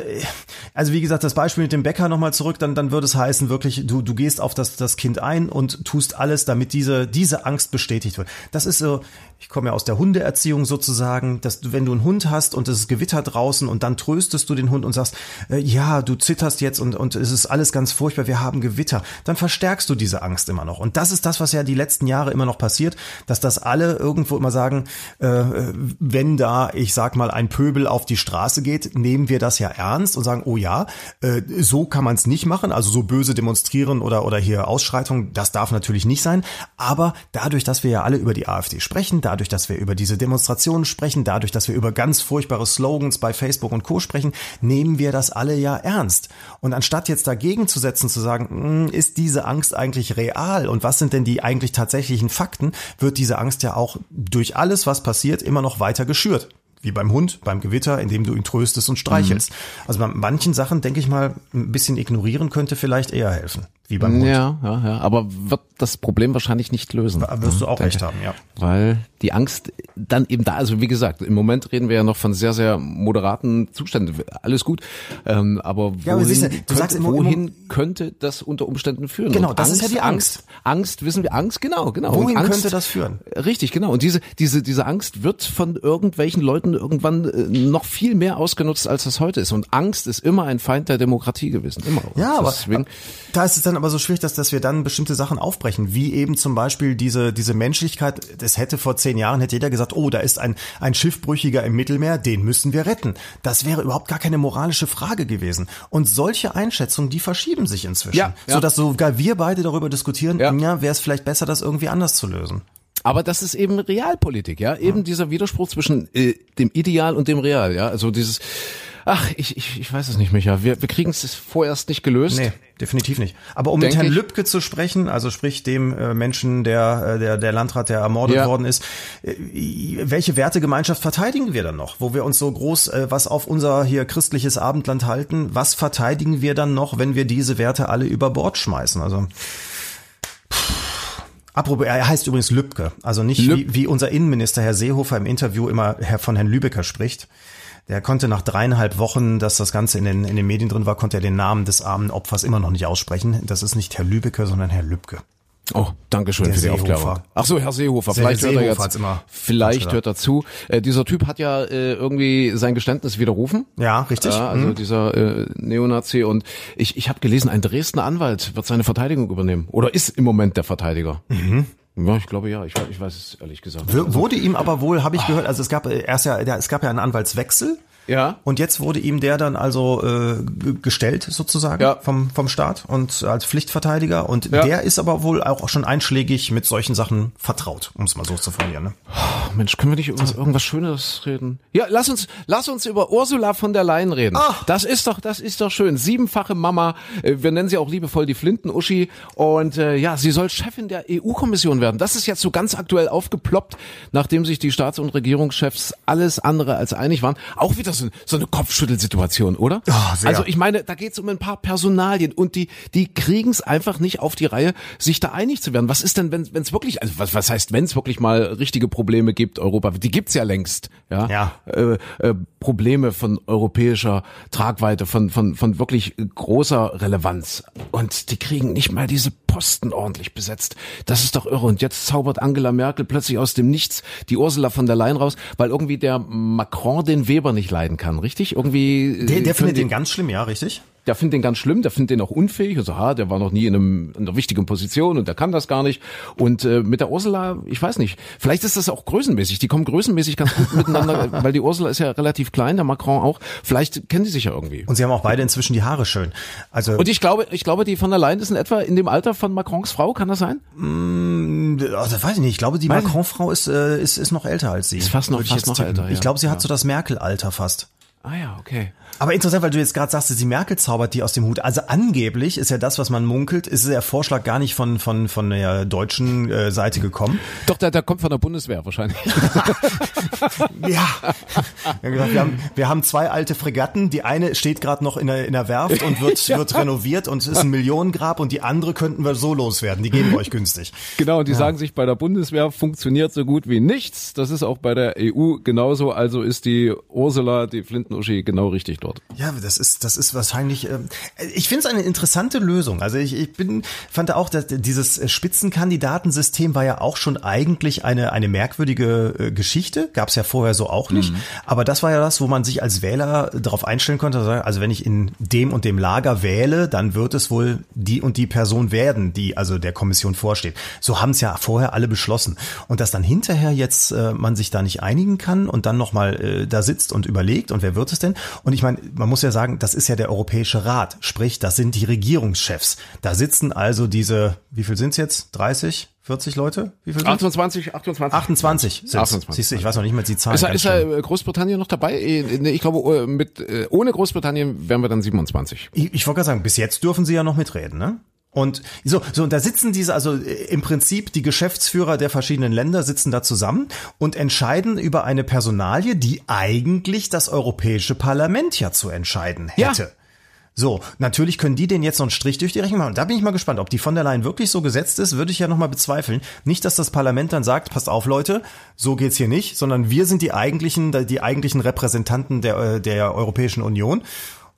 also wie gesagt, das Beispiel mit dem Bäcker nochmal zurück, dann dann würde es heißen wirklich, du du gehst auf das das Kind ein und tust alles, damit diese diese Angst bestätigt wird. Das ist so, ich komme ja aus der Hundeerziehung sozusagen, dass du, wenn du einen Hund hast und es ist Gewitter draußen und dann tröstest du den Hund und sagst, äh, ja, du zitterst jetzt und, und es ist alles ganz furchtbar, wir haben Gewitter, dann verstärkst du diese Angst immer noch. Und das ist das, was ja die letzten Jahre immer noch passiert, dass das alle irgendwo immer sagen, äh, wenn da, ich sag mal, ein Pöbel auf die Straße geht, nehmen wir das ja ernst und sagen, oh ja, äh, so kann man es nicht machen, also so böse demonstrieren oder, oder hier Ausschreitungen, das darf natürlich nicht sein. Aber dadurch, dass wir ja alle über die AfD sprechen, dadurch, dass wir über diese Demonstrationen sprechen, dadurch, dass wir über ganz furchtbare Slogans bei Facebook und Co. sprechen, nehmen wir das alle ja ernst. Und anstatt jetzt dagegen zu setzen, zu sagen, "Hm, ist diese Angst eigentlich real und was sind denn die eigentlich tatsächlichen Fakten, wird diese Angst ja auch durch alles, was passiert, immer noch weiter geschürt. Wie beim Hund, beim Gewitter, indem du ihn tröstest und streichelst. Also bei manchen Sachen, denke ich mal, ein bisschen ignorieren könnte vielleicht eher helfen. Wie beim Hund. Ja, ja, ja. Aber wird das Problem wahrscheinlich nicht lösen. Da wirst du auch recht haben, ja. Weil die Angst dann eben da, also wie gesagt, im Moment reden wir ja noch von sehr, sehr moderaten Zuständen. Alles gut. Ähm, aber wohin, Ja, aber siehst du, du könnte, sagst im- im- wohin könnte das unter Umständen führen? Genau, Und das ist ja die Angst. Angst, wissen wir, Angst, genau, genau. Wohin Und Angst, könnte das führen? Richtig, genau. Und diese, diese, diese Angst wird von irgendwelchen Leuten irgendwann äh, noch viel mehr ausgenutzt, als das heute ist. Und Angst ist immer ein Feind der Demokratie gewesen. Immer. Ja, aber Deswegen, da ist es dann aber so schwierig, dass, dass wir dann bestimmte Sachen aufbrechen, wie eben zum Beispiel diese, diese Menschlichkeit. Das hätte vor zehn Jahren, hätte jeder gesagt, oh, da ist ein, ein Schiffbrüchiger im Mittelmeer, den müssen wir retten. Das wäre überhaupt gar keine moralische Frage gewesen. Und solche Einschätzungen, die verschieben sich inzwischen. Ja, ja. Sodass sogar wir beide darüber diskutieren, Ja. ja, wäre es vielleicht besser, das irgendwie anders zu lösen. Aber das ist eben Realpolitik, ja, eben dieser Widerspruch zwischen äh, dem Ideal und dem Real, ja, also dieses, ach, ich, ich, ich weiß es nicht, Micha, wir, wir kriegen es vorerst nicht gelöst. Nee, definitiv nicht. Aber um Denk mit Herrn. Lübcke zu sprechen, also sprich dem äh, Menschen, der, äh, der, der Landrat, der ermordet Ja. worden ist, äh, welche Wertegemeinschaft verteidigen wir dann noch? Wo wir uns so groß äh, was auf unser hier christliches Abendland halten, was verteidigen wir dann noch, wenn wir diese Werte alle über Bord schmeißen? Also Apropos, er heißt übrigens Lübcke, also nicht Lüb- wie, wie unser Innenminister Herr Seehofer im Interview immer von Herrn Lübecker spricht. Der konnte nach dreieinhalb Wochen, dass das Ganze in den, in den Medien drin war, konnte er den Namen des armen Opfers immer noch nicht aussprechen. Das ist nicht Herr Lübecker, sondern Herr Lübcke. Oh, danke schön Der für die Seehofer. Aufklärung. Ach so, Herr Seehofer, vielleicht hört er Seehofer jetzt, immer vielleicht hört er zu. Äh, dieser Typ hat ja äh, irgendwie sein Geständnis widerrufen. Ja, richtig. Ja, also Mhm. dieser äh, Neonazi und ich, ich habe gelesen, ein Dresdner Anwalt wird seine Verteidigung übernehmen oder ist im Moment der Verteidiger. Ja, ich glaube ja, ich, weiß- ich weiß es ehrlich gesagt. W- Wurde ihm aber wohl, habe ich gehört, also es gab äh, erst ja, es gab ja einen Anwaltswechsel. Ja. Und jetzt wurde ihm der dann also äh, gestellt sozusagen Ja. vom vom Staat und als Pflichtverteidiger und Ja. der ist aber wohl auch schon einschlägig mit solchen Sachen vertraut, um es mal so zu formulieren. Ne? Oh, Mensch, können wir nicht über was, irgendwas Schönes reden? Ja, lass uns, lass uns über Ursula von der Leyen reden. Ach. Das ist doch, das ist doch schön. Siebenfache Mama. äh, Wir nennen sie auch liebevoll die Flinten-Uschi. Und äh, ja, sie soll Chefin der EU-Kommission werden. Das ist jetzt so ganz aktuell aufgeploppt, nachdem sich die Staats- und Regierungschefs alles andere als einig waren. Auch wieder so, so eine Kopfschüttelsituation, oder? Sehr. Also ich meine, da geht es um ein paar Personalien und die, die kriegen es einfach nicht auf die Reihe, sich da einig zu werden. Was ist denn, wenn es wirklich, also was, was heißt, wenn es wirklich mal richtige Probleme gibt, Europa, die gibt's ja längst, ja, Ja. Äh, äh, Probleme von europäischer Tragweite, von, von, von wirklich großer Relevanz und die kriegen nicht mal diese Posten ordentlich besetzt. Das ist doch irre. Und jetzt zaubert Angela Merkel plötzlich aus dem Nichts die Ursula von der Leyen raus, weil irgendwie der Macron den Weber nicht leiden kann, richtig? Irgendwie äh, Der, der können findet den ganz schlimm, ja, richtig? Der findet den ganz schlimm, der findet den auch unfähig. Also, ha, der war noch nie in, einem, in einer wichtigen Position und der kann das gar nicht. Und äh, mit der Ursula, ich weiß nicht, vielleicht ist das auch größenmäßig. Die kommen größenmäßig ganz gut miteinander, (laughs) weil die Ursula ist ja relativ klein, der Macron auch. Vielleicht kennen die sich ja irgendwie. Und sie haben auch beide inzwischen die Haare schön. Also Und ich glaube, ich glaube, die von der Leyen ist in etwa in dem Alter von Macrons Frau, kann das sein? Oh, das weiß ich nicht. Ich glaube, die. Macron-Frau ist, äh, ist, ist noch älter als sie. Ist fast noch- fast noch älter, ja. Ich glaube, sie hat Ja. so das Merkel-Alter fast. Ah ja, okay. Aber interessant, weil du jetzt gerade sagst, die Merkel zaubert die aus dem Hut. Also angeblich ist ja das, was man munkelt, ist der Vorschlag gar nicht von von von der deutschen äh, Seite gekommen. Doch, der, der kommt von der Bundeswehr wahrscheinlich. (laughs) Ja. Wir haben, gesagt, wir haben, zwei alte Fregatten. Die eine steht gerade noch in der, in der Werft und wird, wird renoviert und ist ein Millionengrab und die andere könnten wir so loswerden. Die geben wir euch günstig. Genau, und die sagen sich, bei der Bundeswehr funktioniert so gut wie nichts. Das ist auch bei der EU genauso. Also ist die Ursula, die Flintenuschi, genau richtig dort. Ja, das ist, das ist wahrscheinlich, ähm, ich finde es eine interessante Lösung. Also ich, ich bin, fand auch, dass dieses Spitzenkandidatensystem war ja auch schon eigentlich eine, eine merkwürdige äh, Geschichte. Gab es ja vorher so auch nicht. Aber das war ja das, wo man sich als Wähler darauf einstellen konnte. Also wenn ich in dem und dem Lager wähle, dann wird es wohl die und die Person werden, die also der Kommission vorsteht. So haben es ja vorher alle beschlossen. Und dass dann hinterher jetzt äh, man sich da nicht einigen kann und dann nochmal äh, da sitzt und überlegt und wer wird es denn? Und ich meine, man muss ja sagen, das ist ja der Europäische Rat, sprich, das sind die Regierungschefs. Da sitzen also diese, wie viel sind's jetzt? 30, 40 Leute? Wie viel sind's? 28, 28. 28 sind's. 28. Siehst du, ich weiß noch nicht mehr die Zahlen. Ist, ist Großbritannien noch dabei? Äh, Ich glaube, äh, mit äh, ohne Großbritannien wären wir dann 27. Ich, ich wollte gerade sagen, bis jetzt dürfen sie ja noch mitreden, ne? Und so, so, und da sitzen diese, also äh, im Prinzip die Geschäftsführer der verschiedenen Länder sitzen da zusammen und entscheiden über eine Personalie, die eigentlich das Europäische Parlament ja zu entscheiden Ja. hätte. So, natürlich können die den jetzt noch einen Strich durch die Rechnung machen. Und da bin ich mal gespannt, ob die von der Leyen wirklich so gesetzt ist, würde ich ja nochmal bezweifeln. Nicht, dass das Parlament dann sagt, passt auf Leute, so geht's hier nicht, sondern wir sind die eigentlichen, die eigentlichen Repräsentanten der, äh, der Europäischen Union.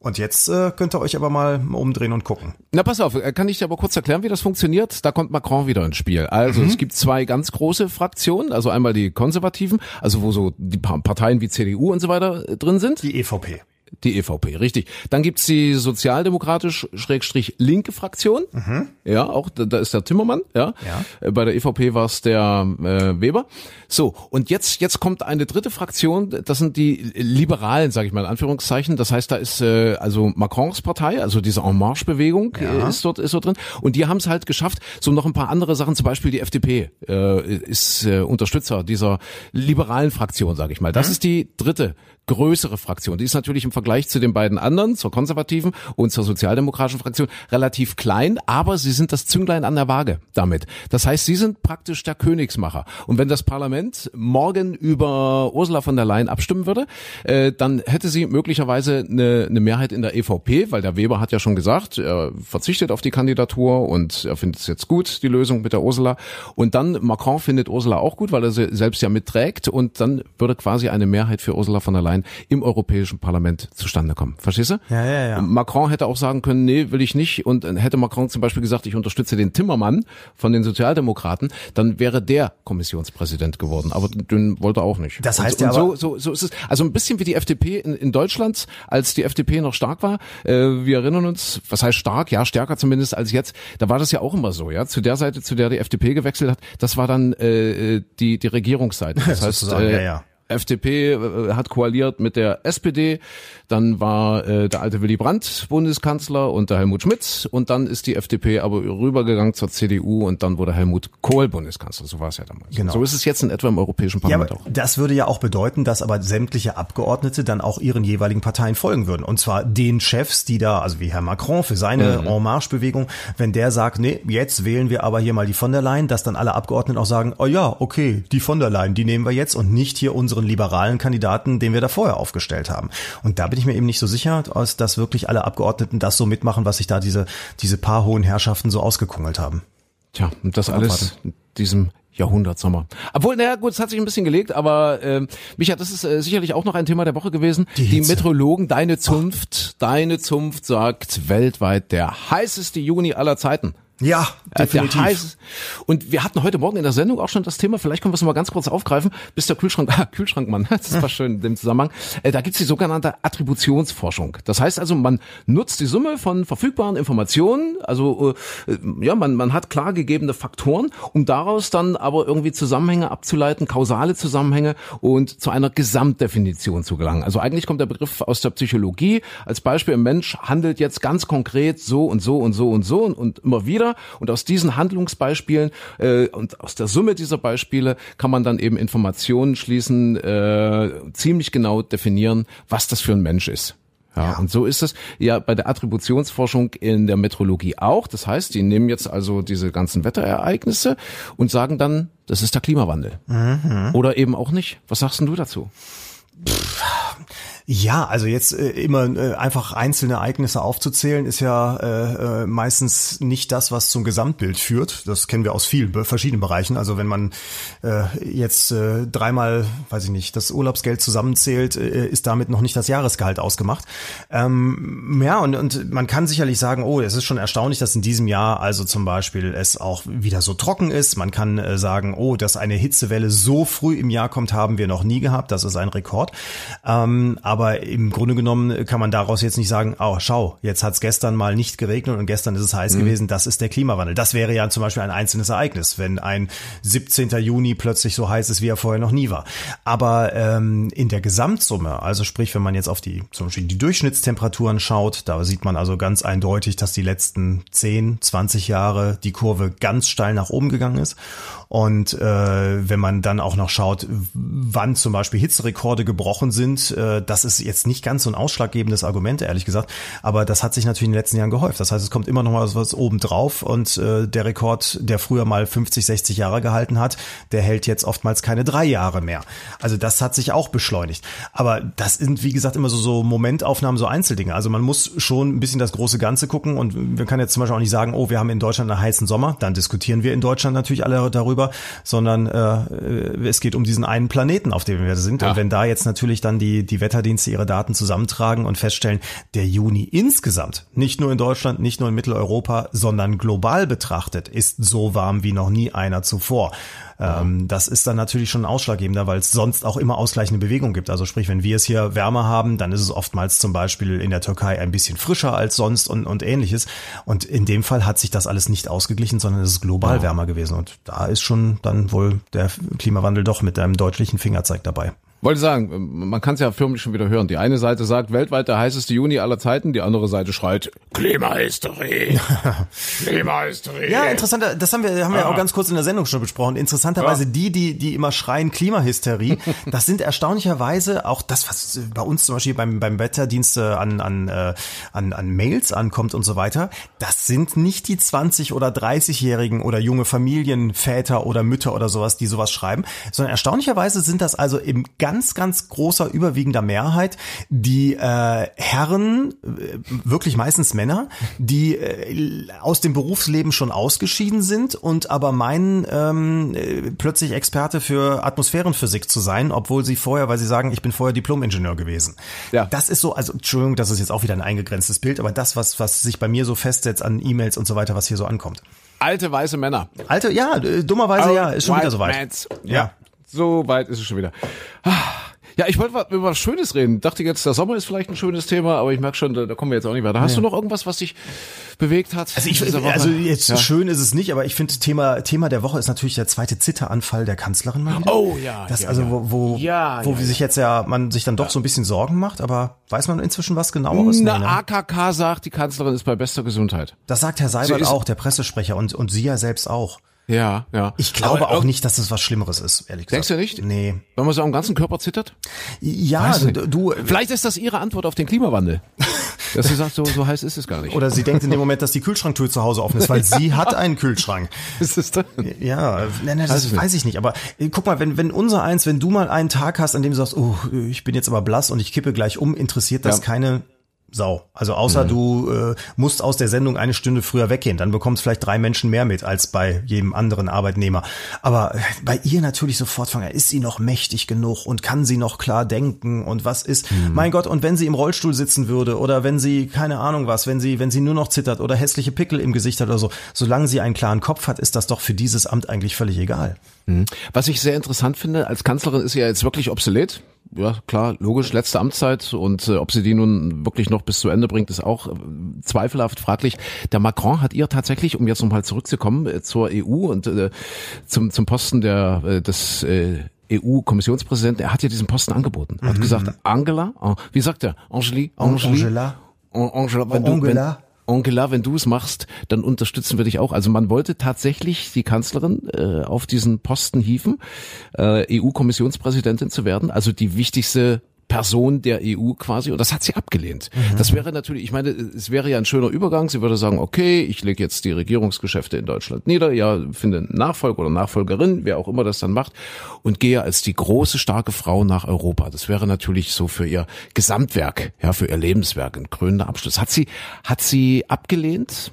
Und jetzt äh, könnt ihr euch aber mal umdrehen und gucken. Na pass auf, äh, kann ich dir aber kurz erklären, wie das funktioniert? Da kommt Macron wieder ins Spiel. Also mhm. es gibt zwei ganz große Fraktionen, also einmal die Konservativen, also wo so die Parteien wie CDU und so weiter äh, drin sind. Die EVP. Die EVP, richtig. Dann gibt's die sozialdemokratisch-linke Fraktion. Mhm. Ja, auch da, da ist der Timmermann. Ja. ja. Äh, bei der EVP war es der äh, Weber. So, und jetzt, jetzt kommt eine dritte Fraktion, das sind die Liberalen, sage ich mal in Anführungszeichen. Das heißt, da ist äh, also Macrons Partei, also diese En Marche-Bewegung ja. äh, ist, dort, ist dort drin. Und die haben es halt geschafft, so noch ein paar andere Sachen, zum Beispiel die FDP äh, ist äh, Unterstützer dieser liberalen Fraktion, sage ich mal. Das mhm. ist die dritte größere Fraktion. Die ist natürlich im Vergleich zu den beiden anderen, zur konservativen und zur sozialdemokratischen Fraktion, relativ klein, aber sie sind das Zünglein an der Waage damit. Das heißt, sie sind praktisch der Königsmacher. Und wenn das Parlament morgen über Ursula von der Leyen abstimmen würde, äh, dann hätte sie möglicherweise eine, eine Mehrheit in der EVP, weil der Weber hat ja schon gesagt, er verzichtet auf die Kandidatur und er findet es jetzt gut, die Lösung mit der Ursula. Und dann Macron findet Ursula auch gut, weil er sie selbst ja mitträgt und dann würde quasi eine Mehrheit für Ursula von der Leyen Leyen im Europäischen Parlament zustande kommen. Verstehst du? Ja, ja, ja. Macron hätte auch sagen können, nee, will ich nicht. Und hätte Macron zum Beispiel gesagt, ich unterstütze den Timmermann von den Sozialdemokraten, dann wäre der Kommissionspräsident geworden. Aber den wollte er auch nicht. Das heißt und, ja so, so, so ist es. Also ein bisschen wie die FDP in, in Deutschland, als die FDP noch stark war. Äh, wir erinnern uns, was heißt stark? Ja, stärker zumindest als jetzt. Da war das ja auch immer so, ja. Zu der Seite, zu der die FDP gewechselt hat, das war dann äh, die die Regierungsseite. Das (laughs) heißt, äh, ja, ja. FDP äh, hat koaliert mit der SPD, dann war äh, der alte Willy Brandt Bundeskanzler und der Helmut Schmidt und dann ist die FDP aber rübergegangen zur CDU und dann wurde Helmut Kohl Bundeskanzler. So war es ja damals. Genau. So ist es jetzt in etwa im Europäischen Parlament ja, auch. Das würde ja auch bedeuten, dass aber sämtliche Abgeordnete dann auch ihren jeweiligen Parteien folgen würden. Und zwar den Chefs, die da, also wie Herr Macron für seine mhm. En Marche-Bewegung, wenn der sagt, nee, jetzt wählen wir aber hier mal die von der Leyen, dass dann alle Abgeordneten auch sagen, oh ja, okay, die von der Leyen, die nehmen wir jetzt und nicht hier unseren liberalen Kandidaten, den wir da vorher aufgestellt haben. Und da bin ich mir eben nicht so sicher, dass wirklich alle Abgeordneten das so mitmachen, was sich da diese, diese paar hohen Herrschaften so ausgekungelt haben. Tja, und das alles in diesem Jahrhundertsommer. Obwohl, naja, gut, es hat sich ein bisschen gelegt, aber äh, Micha, das ist äh, sicherlich auch noch ein Thema der Woche gewesen. Die, Die Meteorologen, deine Zunft, oh. deine Zunft sagt weltweit der heißeste Juni aller Zeiten. Ja, definitiv. Der heiß. Und wir hatten heute Morgen in der Sendung auch schon das Thema, vielleicht können wir es mal ganz kurz aufgreifen, bis der Kühlschrank, ah, (laughs) Kühlschrankmann, das war schön in dem Zusammenhang. Äh, da gibt's die sogenannte Attributionsforschung. Das heißt also, man nutzt die Summe von verfügbaren Informationen, also äh, ja, man, man hat klar gegebene Faktoren, um daraus dann aber irgendwie Zusammenhänge abzuleiten, kausale Zusammenhänge und zu einer Gesamtdefinition zu gelangen. Also eigentlich kommt der Begriff aus der Psychologie. Als Beispiel, ein Mensch handelt jetzt ganz konkret so und so und so und so und, und immer wieder und aus diesen Handlungsbeispielen äh, und aus der Summe dieser Beispiele kann man dann eben Informationen schließen, äh, ziemlich genau definieren, was das für ein Mensch ist. Ja, ja, und so ist es ja bei der Attributionsforschung in der Metrologie auch. Das heißt, die nehmen jetzt also diese ganzen Wetterereignisse und sagen dann, das ist der Klimawandel. Mhm. Oder eben auch nicht. Was sagst denn du dazu? Pff ja, also jetzt äh, immer äh, einfach einzelne Ereignisse aufzuzählen, ist ja äh, äh, meistens nicht das, was zum Gesamtbild führt. Das kennen wir aus vielen verschiedenen Bereichen. Also wenn man äh, jetzt äh, dreimal, weiß ich nicht, das Urlaubsgeld zusammenzählt, äh, ist damit noch nicht das Jahresgehalt ausgemacht. Ähm, ja, und, und man kann sicherlich sagen, oh, es ist schon erstaunlich, dass in diesem Jahr also zum Beispiel es auch wieder so trocken ist. Man kann äh, sagen, oh, dass eine Hitzewelle so früh im Jahr kommt, haben wir noch nie gehabt. Das ist ein Rekord. Ähm, aber im Grunde genommen kann man daraus jetzt nicht sagen, oh, schau, jetzt hat es gestern mal nicht geregnet und gestern ist es heiß mhm. gewesen, das ist der Klimawandel. Das wäre ja zum Beispiel ein einzelnes Ereignis, wenn ein 17. Juni plötzlich so heiß ist, wie er vorher noch nie war. Aber ähm, in der Gesamtsumme, also sprich, wenn man jetzt auf die zum Beispiel die Durchschnittstemperaturen schaut, da sieht man also ganz eindeutig, dass die letzten 10, 20 Jahre die Kurve ganz steil nach oben gegangen ist. Und äh, wenn man dann auch noch schaut, wann zum Beispiel Hitzerekorde gebrochen sind, äh, das ist jetzt nicht ganz so ein ausschlaggebendes Argument, ehrlich gesagt. Aber das hat sich natürlich in den letzten Jahren gehäuft. Das heißt, es kommt immer noch mal was oben drauf und äh, der Rekord, der früher mal 50, 60 Jahre gehalten hat, der hält jetzt oftmals keine drei Jahre mehr. Also das hat sich auch beschleunigt. Aber das sind, wie gesagt, immer so, so Momentaufnahmen, so Einzeldinge. Also man muss schon ein bisschen das große Ganze gucken und wir können jetzt zum Beispiel auch nicht sagen, oh, wir haben in Deutschland einen heißen Sommer, dann diskutieren wir in Deutschland natürlich alle darüber, sondern äh, es geht um diesen einen Planeten, auf dem wir sind. Ja. Und wenn da jetzt natürlich dann die, die Wetterdienste ihre Daten zusammentragen und feststellen, der Juni insgesamt, nicht nur in Deutschland, nicht nur in Mitteleuropa, sondern global betrachtet, ist so warm wie noch nie einer zuvor. Ähm, das ist dann natürlich schon ausschlaggebender, weil es sonst auch immer ausgleichende Bewegung gibt. Also sprich, wenn wir es hier wärmer haben, dann ist es oftmals zum Beispiel in der Türkei ein bisschen frischer als sonst und, und ähnliches. Und in dem Fall hat sich das alles nicht ausgeglichen, sondern es ist global ja. wärmer gewesen. Und da ist schon dann wohl der Klimawandel doch mit einem deutlichen Fingerzeig dabei. Wollte sagen, man kann es ja förmlich schon wieder hören. Die eine Seite sagt, weltweit der heißeste Juni aller Zeiten, die andere Seite schreit, Klimahysterie. (laughs) Klimahysterie. Ja, interessant, das haben wir, haben wir ah. auch ganz kurz in der Sendung schon besprochen. Interessanterweise ja. die, die, die immer schreien Klimahysterie, (laughs) das sind erstaunlicherweise auch das, was bei uns zum Beispiel beim, beim Wetterdienst an, an, äh, an, an Mails ankommt und so weiter. Das sind nicht die 20 oder 30-Jährigen oder junge Familien, Väter oder Mütter oder sowas, die sowas schreiben, sondern erstaunlicherweise sind das also im ganz ganz, ganz großer, überwiegender Mehrheit die äh, Herren, äh, wirklich meistens Männer, die äh, aus dem Berufsleben schon ausgeschieden sind und aber meinen, ähm, äh, plötzlich Experte für Atmosphärenphysik zu sein, obwohl sie vorher, weil sie sagen, ich bin vorher Diplom-Ingenieur gewesen. Ja. Das ist so, also Entschuldigung, das ist jetzt auch wieder ein eingegrenztes Bild, aber das, was, was sich bei mir so festsetzt an E-Mails und so weiter, was hier so ankommt. Alte weiße Männer. Alte, ja, dummerweise ja, ist schon wieder soweit. Ja. ja. So weit ist es schon wieder. Ja, ich wollte über was Schönes reden. Dachte jetzt, der Sommer ist vielleicht ein schönes Thema, aber ich merke schon, da, da kommen wir jetzt auch nicht weiter. Hast ja. du noch irgendwas, was dich bewegt hat? Also, ich, also jetzt ja. schön ist es nicht, aber ich finde Thema Thema der Woche ist natürlich der zweite Zitteranfall der Kanzlerin. Mal Oh ja. Das ja, also wo wo, ja, wo sich jetzt ja man sich dann doch so ein bisschen Sorgen macht, aber weiß man inzwischen was genaueres? Na, nee, ne? AKK sagt, die Kanzlerin ist bei bester Gesundheit. Das sagt Herr Seibert auch, der Pressesprecher und und sie ja selbst auch. Ja, ja. Ich glaube Aber, auch nicht, dass das was Schlimmeres ist, ehrlich gesagt. Denkst du nicht? Nee. Wenn man so am ganzen Körper zittert? Ja, du, du. Vielleicht ist das ihre Antwort auf den Klimawandel. (laughs) dass sie sagt, so, so heiß ist es gar nicht. Oder sie denkt in dem Moment, dass die Kühlschranktür zu Hause offen ist, weil (laughs) sie hat einen Kühlschrank. (laughs) Ist es dann? Ja, nein, nein, das weiß, weiß ich nicht. Aber äh, guck mal, wenn, wenn unser eins, wenn du mal einen Tag hast, an dem du sagst, oh, ich bin jetzt aber blass und ich kippe gleich um, interessiert das ja. keine Sau. Also außer mhm. du äh, musst aus der Sendung eine Stunde früher weggehen, dann bekommst vielleicht drei Menschen mehr mit als bei jedem anderen Arbeitnehmer. Aber äh, bei ihr natürlich sofort fangen, ist sie noch mächtig genug und kann sie noch klar denken und was ist, mhm. mein Gott, und wenn sie im Rollstuhl sitzen würde oder wenn sie, keine Ahnung was, wenn sie, wenn sie nur noch zittert oder hässliche Pickel im Gesicht hat oder so, solange sie einen klaren Kopf hat, ist das doch für dieses Amt eigentlich völlig egal. Mhm. Was ich sehr interessant finde, als Kanzlerin ist sie ja jetzt wirklich obsolet ja klar, logisch, letzte Amtszeit und äh, ob sie die nun wirklich noch bis zu Ende bringt, ist auch äh, zweifelhaft fraglich. Der Macron hat ihr tatsächlich, um jetzt nochmal zurückzukommen äh, zur EU und äh, zum, zum Posten der, äh, des äh, EU-Kommissionspräsidenten, er hat ihr diesen Posten angeboten. Er hat mhm. gesagt, Angela, oh, wie sagt er? Angeli, Angeli, Angela, Angela, wenn du, wenn, Angela, wenn du es machst, dann unterstützen wir dich auch. Also man wollte tatsächlich die Kanzlerin äh, auf diesen Posten hieven, äh, EU-Kommissionspräsidentin zu werden, also die wichtigste Person der EU quasi und das hat sie abgelehnt. Mhm. Das wäre natürlich, ich meine, es wäre ja ein schöner Übergang. Sie würde sagen, okay, ich lege jetzt die Regierungsgeschäfte in Deutschland nieder, ja, finde Nachfolger oder Nachfolgerin, wer auch immer das dann macht und gehe als die große, starke Frau nach Europa. Das wäre natürlich so für ihr Gesamtwerk, ja, für ihr Lebenswerk ein krönender Abschluss. Hat sie, hat sie abgelehnt?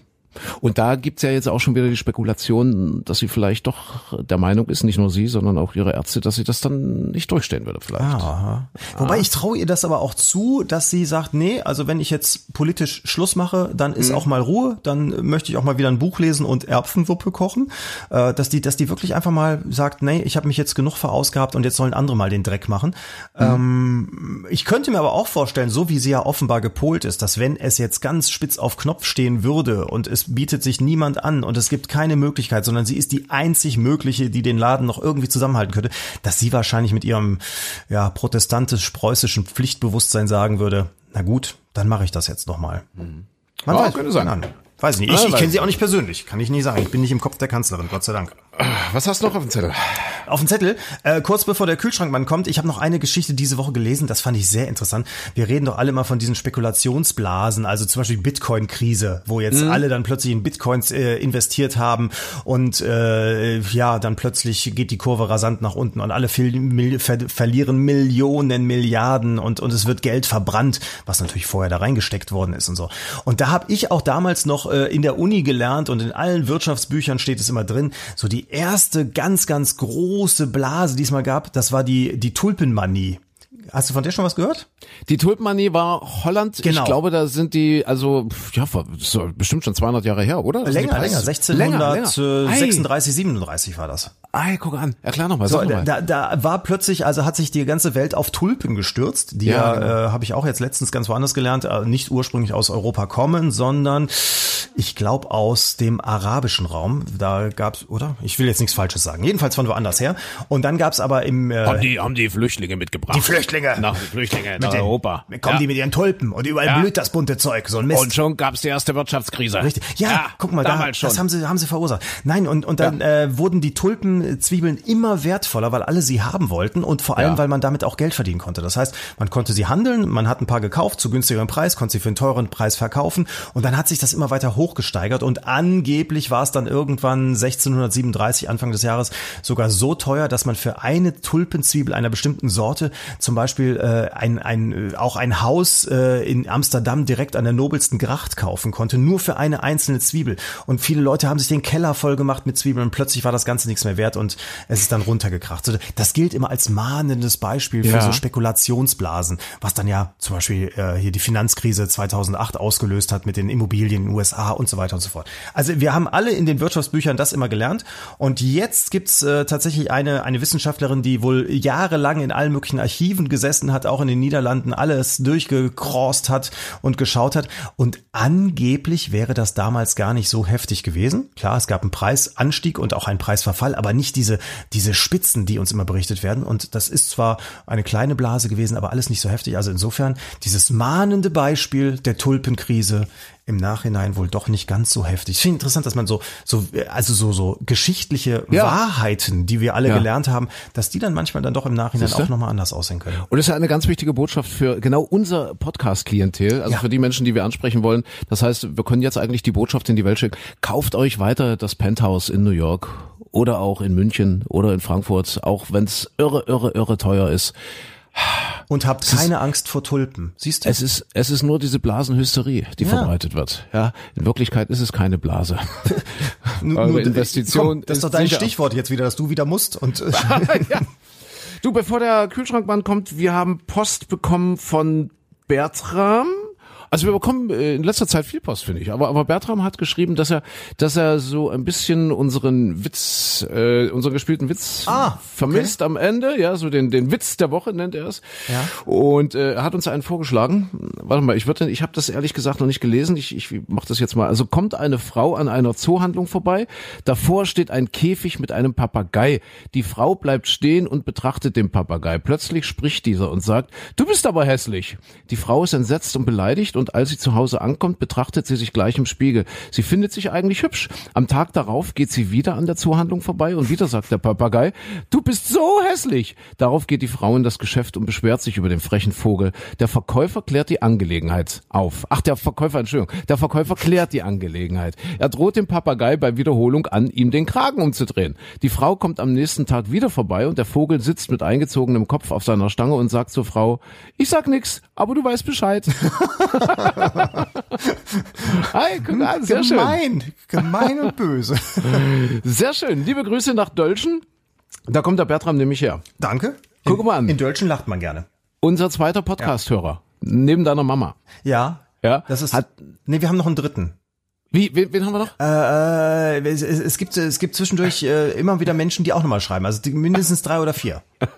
Und da gibt's ja jetzt auch schon wieder die Spekulation, dass sie vielleicht doch der Meinung ist, nicht nur sie, sondern auch ihre Ärzte, dass sie das dann nicht durchstehen würde vielleicht. Aha. Wobei ah. ich traue ihr das aber auch zu, dass sie sagt, nee, also wenn ich jetzt politisch Schluss mache, dann ist mhm. auch mal Ruhe, dann möchte ich auch mal wieder ein Buch lesen und Erbsensuppe kochen, äh, dass die, dass die wirklich einfach mal sagt, nee, ich habe mich jetzt genug verausgabt und jetzt sollen andere mal den Dreck machen. Mhm. Ähm, ich könnte mir aber auch vorstellen, so wie sie ja offenbar gepolt ist, dass wenn es jetzt ganz spitz auf Knopf stehen würde und es es bietet sich niemand an und es gibt keine Möglichkeit, sondern sie ist die einzig mögliche, die den Laden noch irgendwie zusammenhalten könnte, dass sie wahrscheinlich mit ihrem ja protestantisch-preußischen Pflichtbewusstsein sagen würde, na gut, dann mache ich das jetzt nochmal. Mhm. Man ja, weiß, könnte sein. Weiß ich nicht. Ich, ich kenne sie auch nicht persönlich, kann ich nie sagen. Ich bin nicht im Kopf der Kanzlerin, Gott sei Dank. Was hast du noch auf dem Zettel? Auf dem Zettel, äh, kurz bevor der Kühlschrankmann kommt, ich habe noch eine Geschichte diese Woche gelesen, das fand ich sehr interessant. Wir reden doch alle immer von diesen Spekulationsblasen, also zum Beispiel Bitcoin-Krise, wo jetzt alle dann plötzlich in Bitcoins äh, investiert haben und äh, ja, dann plötzlich geht die Kurve rasant nach unten und alle mil, ver, verlieren Millionen, Milliarden und, und es wird Geld verbrannt, was natürlich vorher da reingesteckt worden ist und so. Und da habe ich auch damals noch äh, in der Uni gelernt und in allen Wirtschaftsbüchern steht es immer drin, so die erste ganz, ganz große Blase, die es mal gab, das war die, die Tulpenmanie. Hast du von der schon was gehört? Die Tulpenmanie war Holland. Genau. Ich glaube, da sind die, also, ja, bestimmt schon 200 Jahre her, oder? Das die Länger, Preis- länger. Länger, länger. 1636, 37 war das. Ei, guck an. Erklär nochmal, So, noch mal. da, da war plötzlich, also hat sich die ganze Welt auf Tulpen gestürzt. Die Ja, ja, genau. äh, habe ich auch jetzt letztens ganz woanders gelernt, äh, nicht ursprünglich aus Europa kommen, sondern ich glaube aus dem arabischen Raum. Da gab's, oder? Ich will jetzt nichts Falsches sagen. Jedenfalls von woanders her. Und dann gab's aber im äh, haben, die, haben die Flüchtlinge mitgebracht. die Flüchtlinge. Nach die Flüchtlinge den- Europa. Kommen ja. die mit ihren Tulpen und überall Ja. blüht das bunte Zeug, so ein Mist. Und schon gab's die erste Wirtschaftskrise. Richtig. Ja, guck mal, da, schon. das haben sie, haben sie verursacht. Nein, und, und dann äh, wurden die Tulpenzwiebeln immer wertvoller, weil alle sie haben wollten und vor allem, Ja. weil man damit auch Geld verdienen konnte. Das heißt, man konnte sie handeln, man hat ein paar gekauft zu günstigeren Preis, konnte sie für einen teuren Preis verkaufen und dann hat sich das immer weiter hochgesteigert und angeblich war es dann irgendwann 1637, Anfang des Jahres, sogar so teuer, dass man für eine Tulpenzwiebel einer bestimmten Sorte zum Beispiel äh, ein, ein, äh, auch ein Haus äh, in Amsterdam direkt an der nobelsten Gracht kaufen konnte, nur für eine einzelne Zwiebel. Und viele Leute haben sich den Keller voll gemacht mit Zwiebeln und plötzlich war das Ganze nichts mehr wert und es ist dann runtergekracht. So, Das gilt immer als mahnendes Beispiel für Ja. so Spekulationsblasen, was dann ja zum Beispiel äh, hier die Finanzkrise 2008 ausgelöst hat mit den Immobilien in den USA und so weiter und so fort. Also wir haben alle in den Wirtschaftsbüchern das immer gelernt und jetzt gibt's äh, tatsächlich eine, eine Wissenschaftlerin, die wohl jahrelang in allen möglichen Archiven gesessen hat, auch in den Niederlanden alles durchgecrossed hat und geschaut hat und angeblich wäre das damals gar nicht so heftig gewesen. Klar, es gab einen Preisanstieg und auch einen Preisverfall, aber nicht diese, diese Spitzen, die uns immer berichtet werden und das ist zwar eine kleine Blase gewesen, aber alles nicht so heftig. Also insofern dieses mahnende Beispiel der Tulpenkrise im Nachhinein wohl doch nicht ganz so heftig. Ich finde interessant, dass man so, so, also so, so geschichtliche Ja. Wahrheiten, die wir alle Ja. gelernt haben, dass die dann manchmal dann doch im Nachhinein Siehste? auch nochmal anders aussehen können. Und das ist ja eine ganz wichtige Botschaft für genau unser Podcast-Klientel, also Ja. für die Menschen, die wir ansprechen wollen. Das heißt, wir können jetzt eigentlich die Botschaft in die Welt schicken. Kauft euch weiter das Penthouse in New York oder auch in München oder in Frankfurt, auch wenn es irre, irre, irre teuer ist. Und habt keine Angst vor Tulpen. Siehst du? Es ist, es ist nur diese Blasenhysterie, die Ja. verbreitet wird. Ja, in Wirklichkeit ist es keine Blase. (laughs) Nur- eure Investition komm, das ist doch ist dein sicher. Stichwort jetzt wieder, dass du wieder musst und äh, (laughs) (laughs) Du, bevor der Kühlschrankmann kommt, wir haben Post bekommen von Bertram. Also wir bekommen äh, in letzter Zeit viel Post, finde ich. Aber, aber Bertram hat geschrieben, dass er, dass er so ein bisschen unseren Witz, äh, unseren gespielten Witz Ah, okay. vermisst am Ende. Ja, so den, den Witz der Woche nennt er es. Ja. Und äh, er hat uns einen vorgeschlagen. Warte mal, ich würde, ich habe das ehrlich gesagt noch nicht gelesen. Ich, ich mach das jetzt mal. Also kommt eine Frau an einer Zoohandlung vorbei. Davor steht ein Käfig mit einem Papagei. Die Frau bleibt stehen und betrachtet den Papagei. Plötzlich spricht dieser und sagt: Du bist aber hässlich. Die Frau ist entsetzt und beleidigt und als sie zu Hause ankommt, betrachtet sie sich gleich im Spiegel. Sie findet sich eigentlich hübsch. Am Tag darauf geht sie wieder an der Zoohandlung vorbei und wieder sagt der Papagei: Du bist so hässlich. Darauf geht die Frau in das Geschäft und beschwert sich über den frechen Vogel. Der Verkäufer klärt die Angelegenheit auf. Ach, der Verkäufer, Entschuldigung. Der Verkäufer klärt die Angelegenheit. Er droht dem Papagei bei Wiederholung an, ihm den Kragen umzudrehen. Die Frau kommt am nächsten Tag wieder vorbei und der Vogel sitzt mit eingezogenem Kopf auf seiner Stange und sagt zur Frau, ich sag nix, aber du weißt Bescheid. (laughs) Hi, guck an, sehr schön. gemein, gemein und böse. Sehr schön. Liebe Grüße nach Dölschen. Da kommt der Bertram nämlich her. Danke. Guck in, mal an. In Deutschen lacht man gerne. Unser zweiter Podcast-Hörer. Neben deiner Mama. Ja. Ja. Das ist. Hat, nee, wir haben noch einen dritten. Wie, wen, wen haben wir noch? Äh, äh, es, es, es gibt es gibt zwischendurch äh, immer wieder Menschen, die auch nochmal schreiben. Also die, mindestens drei oder vier. (laughs)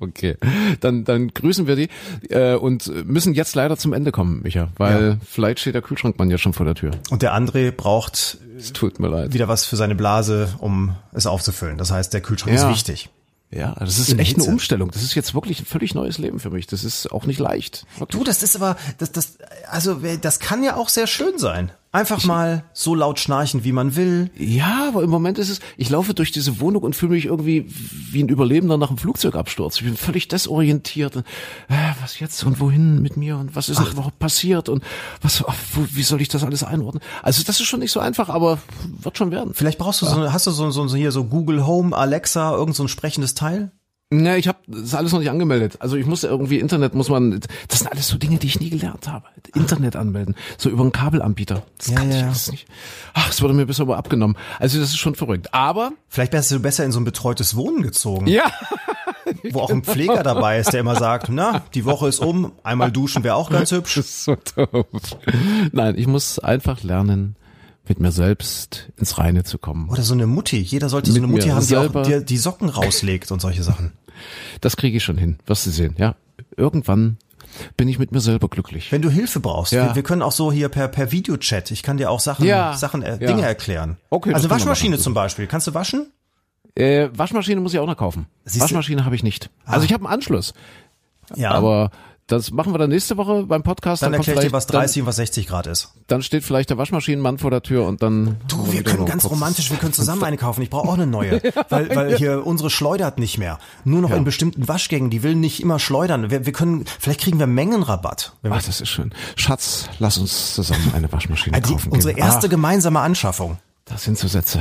Okay, dann, dann grüßen wir die äh, und müssen jetzt leider zum Ende kommen, Micha, weil Ja. vielleicht steht der Kühlschrankmann ja schon vor der Tür. Und der André braucht Es tut mir leid. wieder was für seine Blase, um es aufzufüllen. Das heißt, der Kühlschrank Ja. ist wichtig. Ja, das ist echt eine. Umstellung. Das ist jetzt wirklich ein völlig neues Leben für mich. Das ist auch nicht leicht. Wirklich. Du, das ist aber, das, das, also das kann ja auch sehr schön sein. Einfach mal so laut schnarchen, wie man will. Ja, aber im Moment ist es, ich laufe durch diese Wohnung und fühle mich irgendwie wie ein Überlebender nach einem Flugzeugabsturz. Ich bin völlig desorientiert. Und, äh, was jetzt und wohin mit mir und was ist Ach. überhaupt passiert und was, wo, wie soll ich das alles einordnen? Also das ist schon nicht so einfach, aber wird schon werden. Vielleicht brauchst du so, hast du so, so hier so Google Home, Alexa, irgend so ein sprechendes Teil? Ne, ich habe das alles noch nicht angemeldet. Also ich muss irgendwie Internet muss man. Das sind alles so Dinge, die ich nie gelernt habe. Internet anmelden, so über einen Kabelanbieter. Das ja, kann ja. ich alles nicht. Ach, es wurde mir bisher aber abgenommen. Also das ist schon verrückt. Aber vielleicht wärst du besser in so ein betreutes Wohnen gezogen. Ja. Wo auch ein Pfleger dabei ist, der immer sagt, na, die Woche ist um, einmal duschen wäre auch ganz hübsch. Das ist so doof. Nein, ich muss einfach lernen, mit mir selbst ins Reine zu kommen. Oder so eine Mutti. Jeder sollte so eine Mutti haben, die auch die, die Socken rauslegt und solche Sachen. Das kriege ich schon hin, wirst du sehen. Ja, irgendwann bin ich mit mir selber glücklich. Wenn du Hilfe brauchst, Ja. wir, wir können auch so hier per, per Videochat, ich kann dir auch Sachen, Ja. Sachen äh, Ja. Dinge erklären. Okay, also Waschmaschine zum Beispiel. Kannst du waschen? Äh, Waschmaschine muss ich auch noch kaufen. Siehst? Waschmaschine habe ich nicht. Also ich habe einen Anschluss, Ja. aber das machen wir dann nächste Woche beim Podcast. dann kommt erkläre ich dir, was 30 und was 60 Grad ist. Dann, dann steht vielleicht der Waschmaschinenmann vor der Tür und dann. Du, wir können ganz romantisch, wir können zusammen (laughs) eine kaufen. Ich brauche auch eine neue, (laughs) weil, weil hier unsere schleudert nicht mehr. Nur noch Ja. in bestimmten Waschgängen, die will nicht immer schleudern. Wir, wir können, vielleicht kriegen wir Mengenrabatt. Ach, das ist schön. Schatz, lass uns zusammen eine Waschmaschine Ah, die, kaufen. unsere gehen. erste Ah, gemeinsame Anschaffung. das sind so Sätze.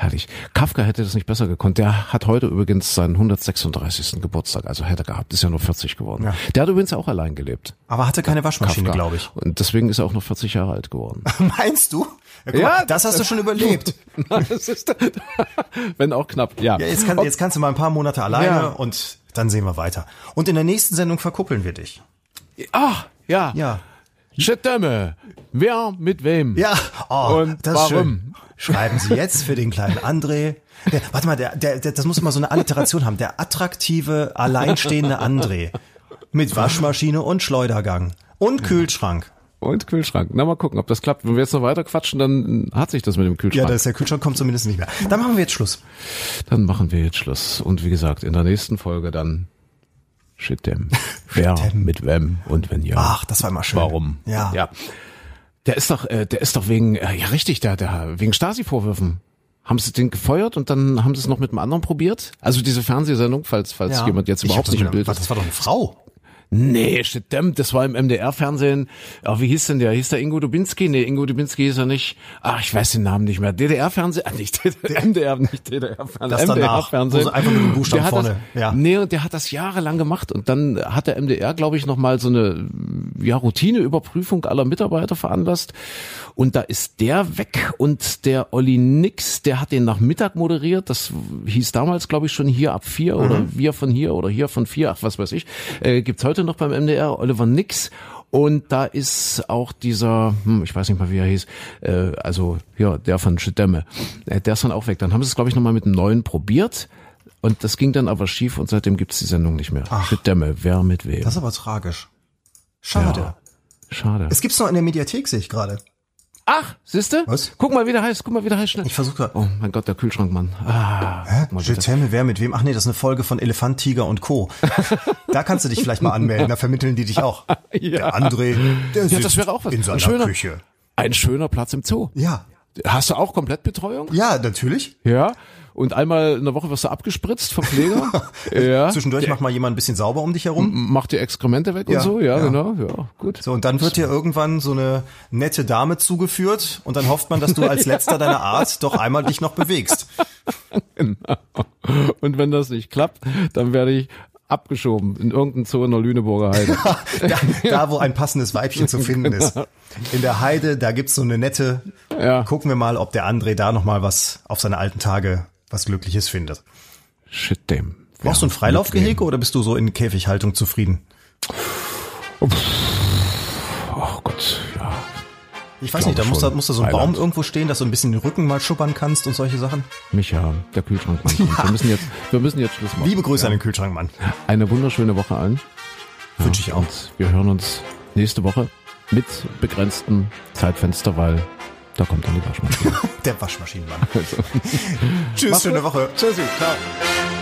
Herrlich. Kafka hätte das nicht besser gekonnt. Der hat heute übrigens seinen 136. Geburtstag, also hätte er gehabt, ist ja nur 40 geworden. Ja. Der hat übrigens auch allein gelebt. Aber hatte keine Waschmaschine, glaube ich. Und deswegen ist er auch noch 40 Jahre alt geworden. (laughs) Meinst du? Ja, guck Ja, mal, das hast du schon überlebt. (laughs) ist, (laughs) wenn auch knapp, ja. Ja, jetzt, kann, jetzt kannst du mal ein paar Monate alleine Ja. und dann sehen wir weiter. Und in der nächsten Sendung verkuppeln wir dich. Ah, ja. Ja. Shitdämme. Wer mit wem? Ja, oh, Und das ist warum? schön. Schreiben Sie jetzt für den kleinen André. Der, warte mal, der, der, der, das muss immer so eine Alliteration haben. Der attraktive, alleinstehende André. Mit Waschmaschine und Schleudergang. Und Kühlschrank. Und Kühlschrank. Na, mal gucken, ob das klappt. Wenn wir jetzt noch weiter quatschen, dann hat sich das mit dem Ja, Kühlschrank. das, der Kühlschrank kommt zumindest nicht mehr. Dann machen wir jetzt Schluss. dann machen wir jetzt Schluss. Und wie gesagt, in der nächsten Folge dann Shitdämm. Wer (laughs) Shitdämm. mit wem und wenn ja. Ach, das war immer schön. Warum? Ja. Ja. Der ist doch, äh, der ist doch wegen, äh, ja richtig, der, der, wegen Stasi-Vorwürfen. Haben sie den gefeuert und dann haben sie es noch mit einem anderen probiert? Also diese Fernsehsendung, falls, falls Ja. jemand jetzt Ich überhaupt nicht im eine- Bild warte, ist. Das war doch eine Frau. Nee, stimmt, das war im MDR-Fernsehen. Ach, wie hieß denn der? Hieß der Ingo Dubinski? Nee, Ingo Dubinski ist er nicht. Ach, ich weiß den Namen nicht mehr. DDR-Fernsehen? Ah, nicht DDR, MDR, nicht DDR-Fernsehen. Wo sie einfach nur den Buchstaben vorne, Das, ja. Nee, und der hat das jahrelang gemacht. Und dann hat der MDR, glaube ich, nochmal so eine ja, Routineüberprüfung aller Mitarbeiter veranlasst. Und da ist der weg und der Olli Nix, der hat den nach Mittag moderiert. Das hieß damals, glaube ich, schon hier ab vier Mhm. oder wir von hier oder hier von vier, ach was weiß ich. Äh, gibt's heute noch beim MDR, Oliver Nix. Und da ist auch dieser, hm, ich weiß nicht mal, wie er hieß, äh, also ja, der von Schedemme, äh, der ist dann auch weg. Dann haben sie es, glaube ich, nochmal mit einem neuen probiert. Und das ging dann aber schief und seitdem gibt's die Sendung nicht mehr. Schedemme, wer mit wem. Das ist aber tragisch. Schade. Ja. Schade. Es gibt's noch in der Mediathek, sehe ich gerade. Ach, siehste? Was? Guck mal, wie der heißt, guck mal, wie der heißt schnell. Ich versuche Oh mein Gott, der Kühlschrankmann. Ah, guck mal wer mit wem? Ach nee, das ist eine Folge von Elefant, Tiger und Co. (laughs) da kannst du dich vielleicht mal anmelden, da vermitteln die dich auch. (laughs) Der André, der Ja, das wäre auch was. in Ein seiner schöner, Küche. ein schöner Platz im Zoo. Ja. Hast du auch Komplettbetreuung? Ja, natürlich. Ja. Und einmal in der Woche wirst du abgespritzt vom Pfleger. (laughs) ja. Zwischendurch macht mal jemand ein bisschen sauber um dich herum. Macht die Exkremente weg Ja, und so. Ja, ja. genau. Ja, gut. So, und dann wird dir irgendwann so eine nette Dame zugeführt und dann hofft man, dass du als (laughs) letzter deiner Art doch einmal dich noch bewegst. (laughs) Und wenn das nicht klappt, dann werde ich abgeschoben in irgendein Zoo in der Lüneburger Heide. Da, da wo ein passendes Weibchen zu finden ist. In der Heide, da gibt's so eine nette. Ja. Gucken wir mal, ob der André da noch mal was auf seine alten Tage was Glückliches findet. Shit, dem. Brauchst du ein Freilaufgehege oder bist du so in Käfighaltung zufrieden? Oh Gott, ja. Ich weiß glaube nicht, da muss da, muss da so ein. Baum irgendwo stehen, dass du ein bisschen den Rücken mal schuppern kannst und solche Sachen. Micha, der Kühlschrankmann. kommt. Wir müssen jetzt, wir müssen jetzt Schluss machen. Liebe Grüße an den Kühlschrankmann. Eine wunderschöne Woche allen. Wünsche ich auch. Und wir hören uns nächste Woche mit begrenztem Zeitfenster, weil da kommt dann die Waschmaschine. (laughs) Der Waschmaschinenmann. Also. Tschüss, schöne Woche. Tschüssi, ciao.